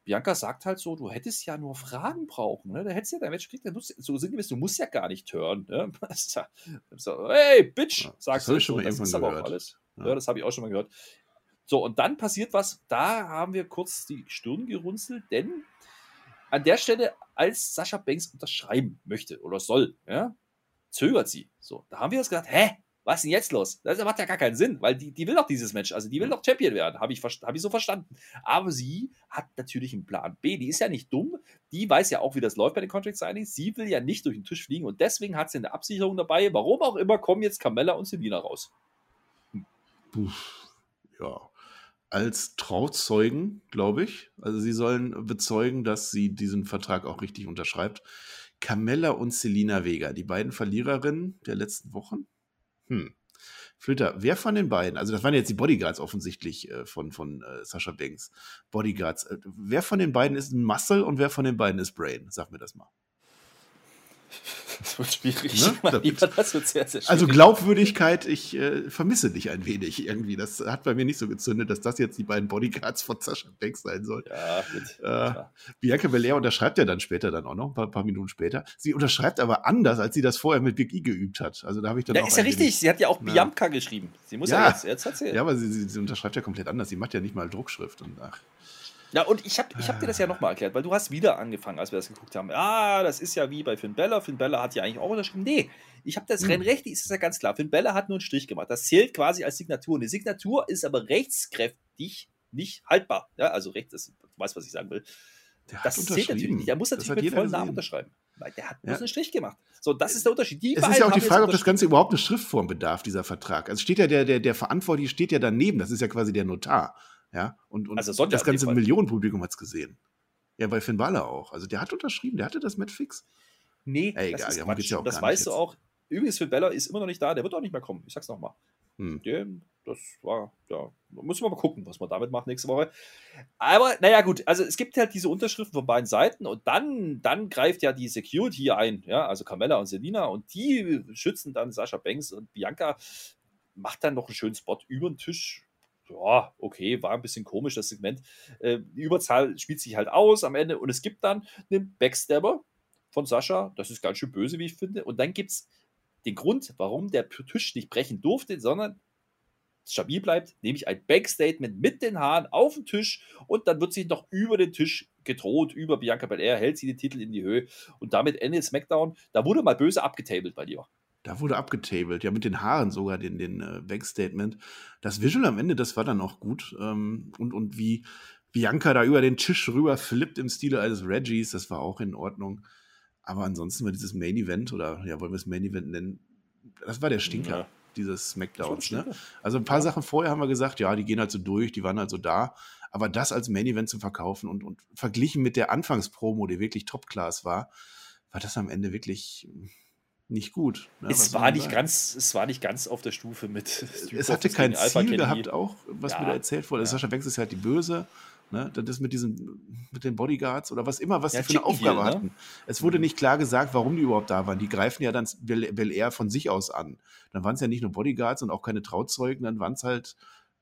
Bianca sagt halt so, du hättest ja nur Fragen brauchen, ne? Da hättest du ja dein Match gekriegt, so sinngemäß, du musst ja gar nicht hören, ne? so, hey, Bitch, ja, sagst du. Das, schon mal das ist aber auch alles. Ja. ja das habe ich auch schon mal gehört. So, und dann passiert was, da haben wir kurz die Stirn gerunzelt, denn an der Stelle, als Sascha Banks unterschreiben möchte oder soll, ja, zögert sie. So, da haben wir uns gedacht, hä, was ist denn jetzt los? Das macht ja gar keinen Sinn, weil die, die will doch dieses Match, also die will doch Champion werden, habe ich, hab ich so verstanden. Aber sie hat natürlich einen Plan B, die ist ja nicht dumm, die weiß ja auch, wie das läuft bei den Contract Signings, sie will ja nicht durch den Tisch fliegen und deswegen hat sie eine Absicherung dabei, warum auch immer, kommen jetzt Carmella und Selina raus. Hm. Ja, als Trauzeugen, glaube ich. Also sie sollen bezeugen, dass sie diesen Vertrag auch richtig unterschreibt. Carmella und Selina Vega, die beiden Verliererinnen der letzten Wochen. Hm. Flöter, wer von den beiden, also das waren jetzt die Bodyguards offensichtlich äh, von, von äh, Sascha Banks, Bodyguards, äh, wer von den beiden ist ein Muscle und wer von den beiden ist Brain? Sag mir das mal. Das wird schwierig. Ne? Lieber, das wird sehr, sehr schwierig. Also Glaubwürdigkeit, ich äh, vermisse dich ein wenig irgendwie. Das hat bei mir nicht so gezündet, dass das jetzt die beiden Bodyguards von Sascha Banks sein soll. Ja, gut. Äh. Bianca Belair unterschreibt ja dann später dann auch noch, ein paar, paar Minuten später. Sie unterschreibt aber anders, als sie das vorher mit Big E geübt hat. Also da habe ich dann Ja, auch ist ja richtig. Sie hat ja auch. Bianca geschrieben. Sie muss ja, Ja. jetzt, jetzt hat sie. Ja, aber sie, sie, sie unterschreibt ja komplett anders. Sie macht ja nicht mal Druckschrift und ach. Ja, und ich habe ich hab dir das ja nochmal erklärt, weil du hast wieder angefangen, als wir das geguckt haben. Ah, das ist ja wie bei Finn Bella. Finn Bella hat ja eigentlich auch unterschrieben. Nee, ich habe das Hm. Rennrecht, ist es ja ganz klar. Finn Bella hat nur einen Strich gemacht. Das zählt quasi als Signatur. Die Signatur ist aber rechtskräftig nicht haltbar. Ja, also rechts, das, du weißt, was ich sagen will. Der Das zählt natürlich nicht. Er muss Das natürlich mit vollen Namen unterschreiben. Weil der hat Ja. bloß einen Strich gemacht. So, das ist der Unterschied. Die Es ist ja auch die Frage, ob das. Ganze überhaupt eine Schriftform bedarf, dieser Vertrag. Also steht ja der, der, der Verantwortliche steht ja daneben, das ist ja quasi der Notar. Ja, und, und Also das ganze. Millionenpublikum hat es gesehen. Ja, bei Finn Balor auch. Also der hat unterschrieben, der hatte das mit fix. Nee, Ey, das egal, ist Quatsch. ja auch das weißt du auch. Übrigens, Finn Bella ist immer noch nicht da. Der wird auch nicht mehr kommen. Ich sag's nochmal. Hm. Dem, das war, ja, müssen wir mal gucken, was man damit macht nächste Woche. Aber, naja, gut, also es gibt halt diese Unterschriften von beiden Seiten und dann, dann greift ja die Security ein, ja, also Carmella und Selina und die schützen dann Sascha Banks und Bianca macht dann noch einen schönen Spot über den Tisch. Ja, okay, war ein bisschen komisch, das Segment. Äh, die Überzahl spielt sich halt aus am Ende und es gibt dann einen Backstabber von Sascha. Das ist ganz schön böse, wie ich finde. Und dann gibt es den Grund, warum der Tisch nicht brechen durfte, sondern stabil bleibt, nämlich ein Backstatement mit den Haaren auf den Tisch und dann wird sich noch über den Tisch gedroht, über Bianca Belair, hält sie den Titel in die Höhe und damit endet SmackDown. Da wurde mal böse abgetabelt bei dir. Da wurde abgetabelt, ja, mit den Haaren sogar, den, den äh, Backstatement. Das Visual am Ende, das war dann auch gut. Ähm, und, und wie Bianca da über den Tisch rüber flippt im Stile eines Reggies, das war auch in Ordnung. Aber ansonsten war dieses Main Event, oder ja, wollen wir es Main Event nennen, das war der Stinker, Ja. dieses Smackdowns. Ne? Also ein paar Ja. Sachen vorher haben wir gesagt, ja, die gehen halt so durch, die waren halt so da. Aber das als Main Event zu verkaufen und, und verglichen mit der Anfangspromo, die wirklich Top-Class war, war das am Ende wirklich nicht gut. ne? Es war, nicht sagen? ganz, es war nicht ganz auf der Stufe mit Street es hatte kein Alpha Ziel Academy. gehabt, auch, was Ja. mir da erzählt wurde. Ja. Sascha Banks ist halt die Böse. Ne? Das ist mit diesen, mit den Bodyguards oder was immer, was Ja, die für eine Aufgabe ne? hatten. Es wurde Mhm. nicht klar gesagt, warum die überhaupt da waren. Die greifen ja dann Bel, Bel Air von sich aus an. Dann waren es ja nicht nur Bodyguards und auch keine Trauzeugen, dann waren es halt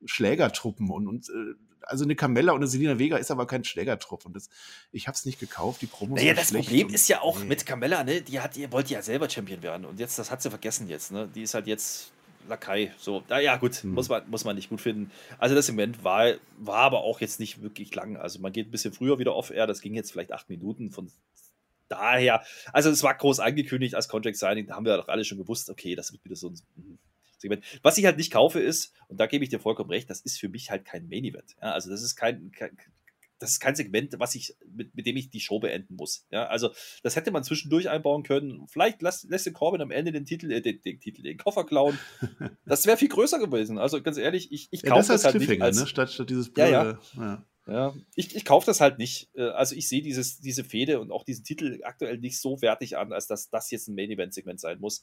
Schlägertruppen und, und äh, also eine Camella und eine Selina Vega ist aber kein Schlägertrupp und das, ich habe es nicht gekauft. Die Promos Naja, das Problem ist ja auch Nee. mit Carmella, ne? Die hat, die wollte ja selber Champion werden und jetzt, das hat sie vergessen jetzt, ne? Die ist halt jetzt Lakai. So, naja, gut, Hm. muss, man, muss man nicht gut finden. Also das Event war, war aber auch jetzt nicht wirklich lang. Also man geht ein bisschen früher wieder off-air, das ging jetzt vielleicht acht Minuten von daher. Also es war groß angekündigt als Contract Signing, da haben wir doch alle schon gewusst, okay, das wird wieder so ein hm, Segment. Was ich halt nicht kaufe ist, und da gebe ich dir vollkommen recht, das ist für mich halt kein Main Event. Ja, also das ist kein, kein das ist kein Segment, was ich, mit, mit dem ich die Show beenden muss. Ja, also das hätte man zwischendurch einbauen können. Vielleicht lässt, lässt der Corbin am Ende den Titel, äh, den, den Titel, den Koffer klauen. Das wäre viel größer gewesen. Also ganz ehrlich, ich, ich Ja, kaufe das das, halt nicht als, ne? statt, statt dieses Ja, ja. blöde- ja. ja, ich, ich kaufe das halt nicht. Äh, Also ich sehe dieses, diese Fehde und auch diesen Titel aktuell nicht so wertig an, als dass das jetzt ein Main-Event-Segment sein muss.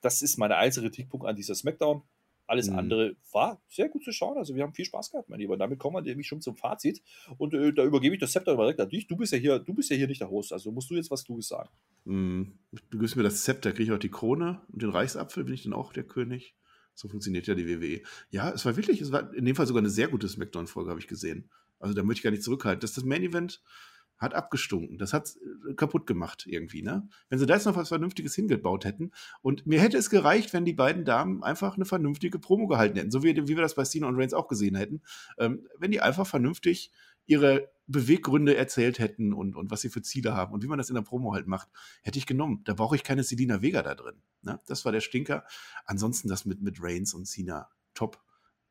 Das ist meine einzige Kritikpunkt an dieser Smackdown. Alles Mhm. andere war sehr gut zu schauen. Also wir haben viel Spaß gehabt, mein Lieber. Damit kommen wir nämlich schon zum Fazit. Und äh, da übergebe ich das Zepter direkt an dich. Du bist ja hier, du bist ja hier nicht der Host. Also musst du jetzt was Kluges sagen. Mm, Du gibst mir das Zepter, kriege ich auch die Krone und den Reichsapfel, bin ich dann auch der König. So funktioniert ja die WWE. Ja, es war wirklich, es war in dem Fall sogar eine sehr gute Smackdown-Folge, habe ich gesehen. Also da möchte ich gar nicht zurückhalten. Das, das Main-Event hat abgestunken. Das hat kaputt gemacht irgendwie, ne? Wenn sie da jetzt noch was Vernünftiges hingebaut hätten. Und mir hätte es gereicht, wenn die beiden Damen einfach eine vernünftige Promo gehalten hätten. So wie, wie wir das bei Cena und Reigns auch gesehen hätten. Ähm, wenn die einfach vernünftig ihre Beweggründe erzählt hätten und, und was sie für Ziele haben und wie man das in der Promo halt macht, hätte ich genommen. Da brauche ich keine Selina Vega da drin. Ne? Das war der Stinker. Ansonsten das mit, mit Reigns und Cena, top.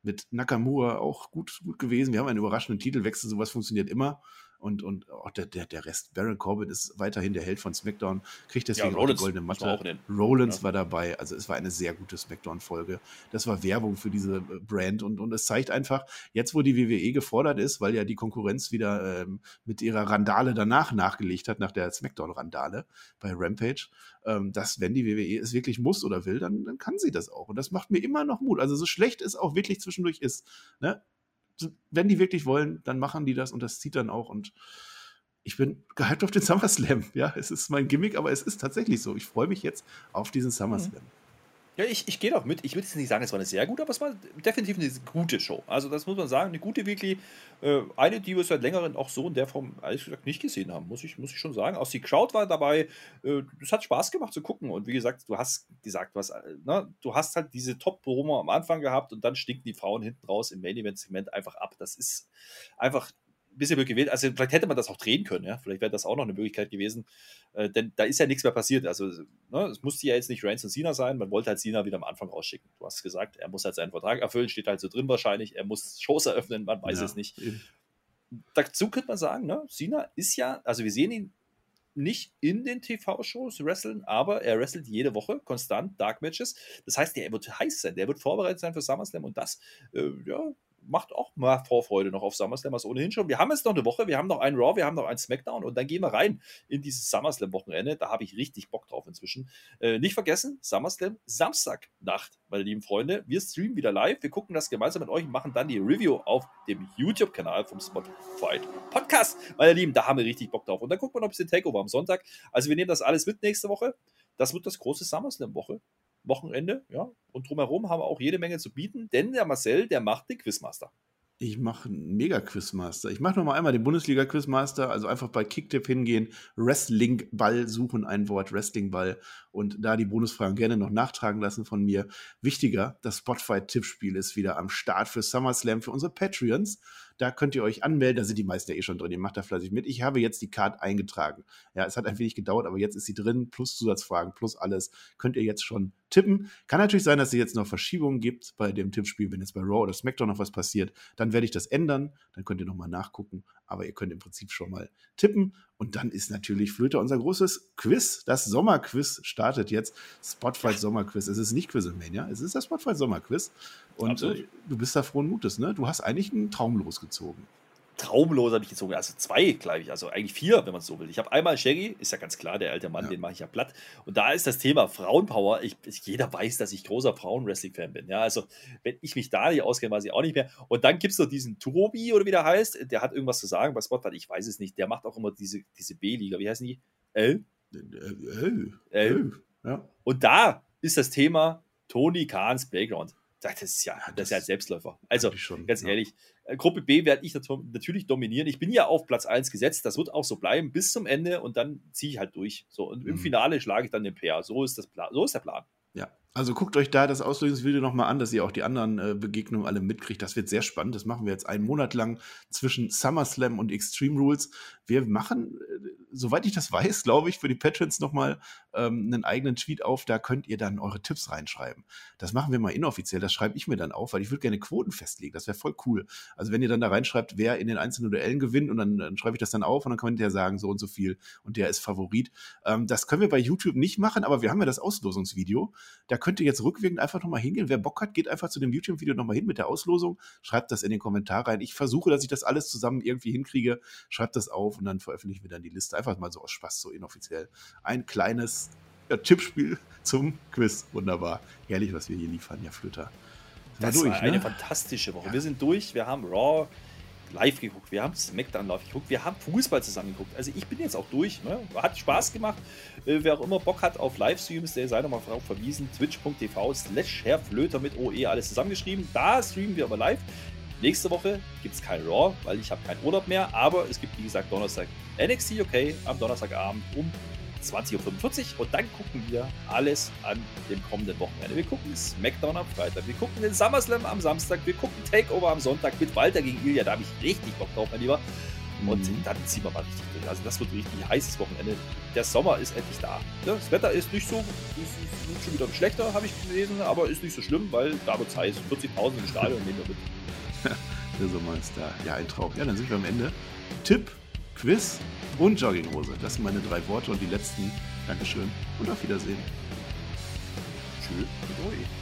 Mit Nakamura auch gut, gut gewesen. Wir haben einen überraschenden Titelwechsel, sowas funktioniert immer. Und, und auch der, der, der Rest, Baron Corbin ist weiterhin der Held von SmackDown, kriegt deswegen auch die goldene Matte. nennen. Rollins Ja. war dabei. Also es war eine sehr gute Smackdown-Folge. Das war Werbung für diese äh, Brand und, und es zeigt einfach, jetzt wo die WWE gefordert ist, weil ja die Konkurrenz wieder ähm, mit ihrer Randale danach nachgelegt hat, nach der Smackdown-Randale bei Rampage, ähm, dass wenn die WWE es wirklich muss oder will, dann, dann kann sie das auch. Und das macht mir immer noch Mut. Also so schlecht es auch wirklich zwischendurch ist, ne? Wenn die wirklich wollen, dann machen die das und das zieht dann auch und ich bin gehypt auf den SummerSlam. Ja, es ist mein Gimmick, aber es ist tatsächlich so. Ich freue mich jetzt auf diesen SummerSlam. Mhm. Ja, ich, ich gehe doch mit. Ich würde jetzt nicht sagen, es war eine sehr gute, aber es war definitiv eine gute Show. Also, das muss man sagen, eine gute Weekly. Äh, eine, die wir seit längerem auch so in der Form, ehrlich gesagt, nicht gesehen haben, muss ich, muss ich schon sagen. Auch die Crowd war dabei. Äh, es hat Spaß gemacht zu gucken. Und wie gesagt, du hast gesagt, was, ne, du hast halt diese Top-Promo am Anfang gehabt und dann stinken die Frauen hinten raus im Main-Event-Segment einfach ab. Das ist einfach bisschen blöd gewählt. Also vielleicht hätte man das auch drehen können, ja. Vielleicht wäre das auch noch eine Möglichkeit gewesen. Äh, denn da ist ja nichts mehr passiert. Also ne, es musste ja jetzt nicht Reigns und Cena sein. Man wollte halt Cena wieder am Anfang rausschicken. Du hast gesagt, er muss halt seinen Vertrag erfüllen, steht halt so drin wahrscheinlich. Er muss Shows eröffnen, man weiß ja, es nicht. Eben. Dazu könnte man sagen, ne, Cena ist ja, also wir sehen ihn nicht in den TV-Shows wresteln, aber er wrestelt jede Woche konstant Dark Matches. Das heißt, der wird heiß sein, der wird vorbereitet sein für SummerSlam und das, äh, ja, macht auch mal Vorfreude noch auf SummerSlam, was ohnehin schon. Wir haben jetzt noch eine Woche, wir haben noch einen Raw, wir haben noch einen SmackDown und dann gehen wir rein in dieses SummerSlam-Wochenende. Da habe ich richtig Bock drauf inzwischen. Äh, nicht vergessen, SummerSlam Samstagnacht, meine lieben Freunde. Wir streamen wieder live, wir gucken das gemeinsam mit euch und machen dann die Review auf dem YouTube-Kanal vom Spotify Podcast. Meine Lieben, da haben wir richtig Bock drauf. Und dann gucken wir noch ein bisschen Takeover am Sonntag. Also wir nehmen das alles mit nächste Woche. Das wird das große SummerSlam-Woche. Wochenende, ja. Und drumherum haben wir auch jede Menge zu bieten, denn der Marcel, der macht den Quizmaster. Ich mache einen Mega-Quizmaster. Ich mache noch mal einmal den Bundesliga-Quizmaster, also einfach bei Kicktip hingehen, Wrestling-Ball suchen, ein Wort Wrestling-Ball und da die Bonusfragen gerne noch nachtragen lassen von mir. Wichtiger, das Spotify-Tippspiel ist wieder am Start für SummerSlam für unsere Patreons. Da könnt ihr euch anmelden, da sind die meisten ja eh schon drin, ihr macht da fleißig mit. Ich habe jetzt die Card eingetragen. Ja, es hat ein wenig gedauert, aber jetzt ist sie drin, plus Zusatzfragen, plus alles. Könnt ihr jetzt schon tippen. Kann natürlich sein, dass es jetzt noch Verschiebungen gibt bei dem Tippspiel, wenn jetzt bei Raw oder SmackDown noch was passiert. Dann werde ich das ändern, dann könnt ihr nochmal nachgucken. Aber ihr könnt im Prinzip schon mal tippen. Und dann ist natürlich Flöte unser großes Quiz. Das Sommerquiz startet jetzt. Spotfight Sommerquiz. Es ist nicht Quizlemania, es ist das Spotfight Sommerquiz. Und äh, du bist da frohen Mutes, ne? Du hast eigentlich einen Traum losgezogen traumlos habe ich gezogen. Also zwei, glaube ich. Also eigentlich vier, wenn man es so will. Ich habe einmal Shaggy, ist ja ganz klar, der alte Mann, ja. den mache ich ja platt. Und da ist das Thema Frauenpower. Ich, jeder weiß, dass ich großer Frauenwrestling-Fan bin. Ja, also wenn ich mich da nicht auskenne, weiß ich auch nicht mehr. Und dann gibt es noch diesen Tobi oder wie der heißt. Der hat irgendwas zu sagen bei Spotlight. Ich weiß es nicht. Der macht auch immer diese, diese B-Liga. Wie heißen die? L? L. L. Ja. Und da ist das Thema Tony Kahns Playground. Das ist ja, das, ist ja ein Selbstläufer. Also, schon, ganz ehrlich, äh, Gruppe B werde ich natürlich dominieren. Ich bin ja auf Platz 1 gesetzt, das wird auch so bleiben bis zum Ende und dann ziehe ich halt durch. So, und im mhm. Finale schlage ich dann den Pair. So ist, das Plan, so ist der Plan. Ja, also guckt euch da das Auslösungsvideo nochmal an, dass ihr auch die anderen äh, Begegnungen alle mitkriegt. Das wird sehr spannend. Das machen wir jetzt einen Monat lang zwischen SummerSlam und Extreme Rules. Wir machen, äh, soweit ich das weiß, glaube ich, für die Patrons nochmal ähm, einen eigenen Tweet auf. Da könnt ihr dann eure Tipps reinschreiben. Das machen wir mal inoffiziell. Das schreibe ich mir dann auf, weil ich würde gerne Quoten festlegen. Das wäre voll cool. Also wenn ihr dann da reinschreibt, wer in den einzelnen Duellen gewinnt und dann, dann schreibe ich das dann auf und dann könnt ihr sagen, so und so viel und der ist Favorit. Ähm, das können wir bei YouTube nicht machen, aber wir haben ja das Auslosungsvideo. Da könnt ihr jetzt rückwirkend einfach nochmal hingehen. Wer Bock hat, geht einfach zu dem YouTube-Video nochmal hin mit der Auslosung, schreibt das in den Kommentar rein. Ich versuche, dass ich das alles zusammen irgendwie hinkriege, schreibt das auf und dann veröffentlichen wir dann die Liste. Einfach mal so aus Spaß, so inoffiziell. Ein kleines ja, Tippspiel zum Quiz. Wunderbar. Herrlich, was wir hier liefern, ja, Flöter. Das durch, war eine ne? fantastische Woche. Ja. Wir sind durch, wir haben Raw, live geguckt, wir haben SmackDown live geguckt, wir haben Fußball zusammen geguckt. Also ich bin jetzt auch durch. Ne? Hat Spaß gemacht. Äh, wer auch immer Bock hat auf Livestreams, der sei nochmal darauf verwiesen. Twitch.tv slash Herr Flöter mit OE, alles zusammengeschrieben. Da streamen wir aber live. Nächste Woche gibt es kein Raw, weil ich habe keinen Urlaub mehr. Aber es gibt, wie gesagt, Donnerstag NXT UK am Donnerstagabend um 20.45 Uhr und dann gucken wir alles an dem kommenden Wochenende. Wir gucken SmackDown am Freitag, wir gucken den SummerSlam am Samstag, wir gucken Takeover am Sonntag mit Walter gegen Ilya, da habe ich richtig Bock drauf, mein Lieber. Und mhm. dann ziehen wir mal richtig durch. Also das wird richtig heißes Wochenende. Der Sommer ist endlich da. Das Wetter ist nicht so, ist schon wieder schlechter, habe ich gelesen, aber ist nicht so schlimm, weil da wird es heiß. 40.000 im Stadion nehmen wir mit. Der Sommer ist da. Ja, ein Traum. Ja, dann sind wir am Ende. Tipp, Quiz und Jogginghose. Das sind meine drei Worte und die letzten. Dankeschön und auf Wiedersehen. Tschüss.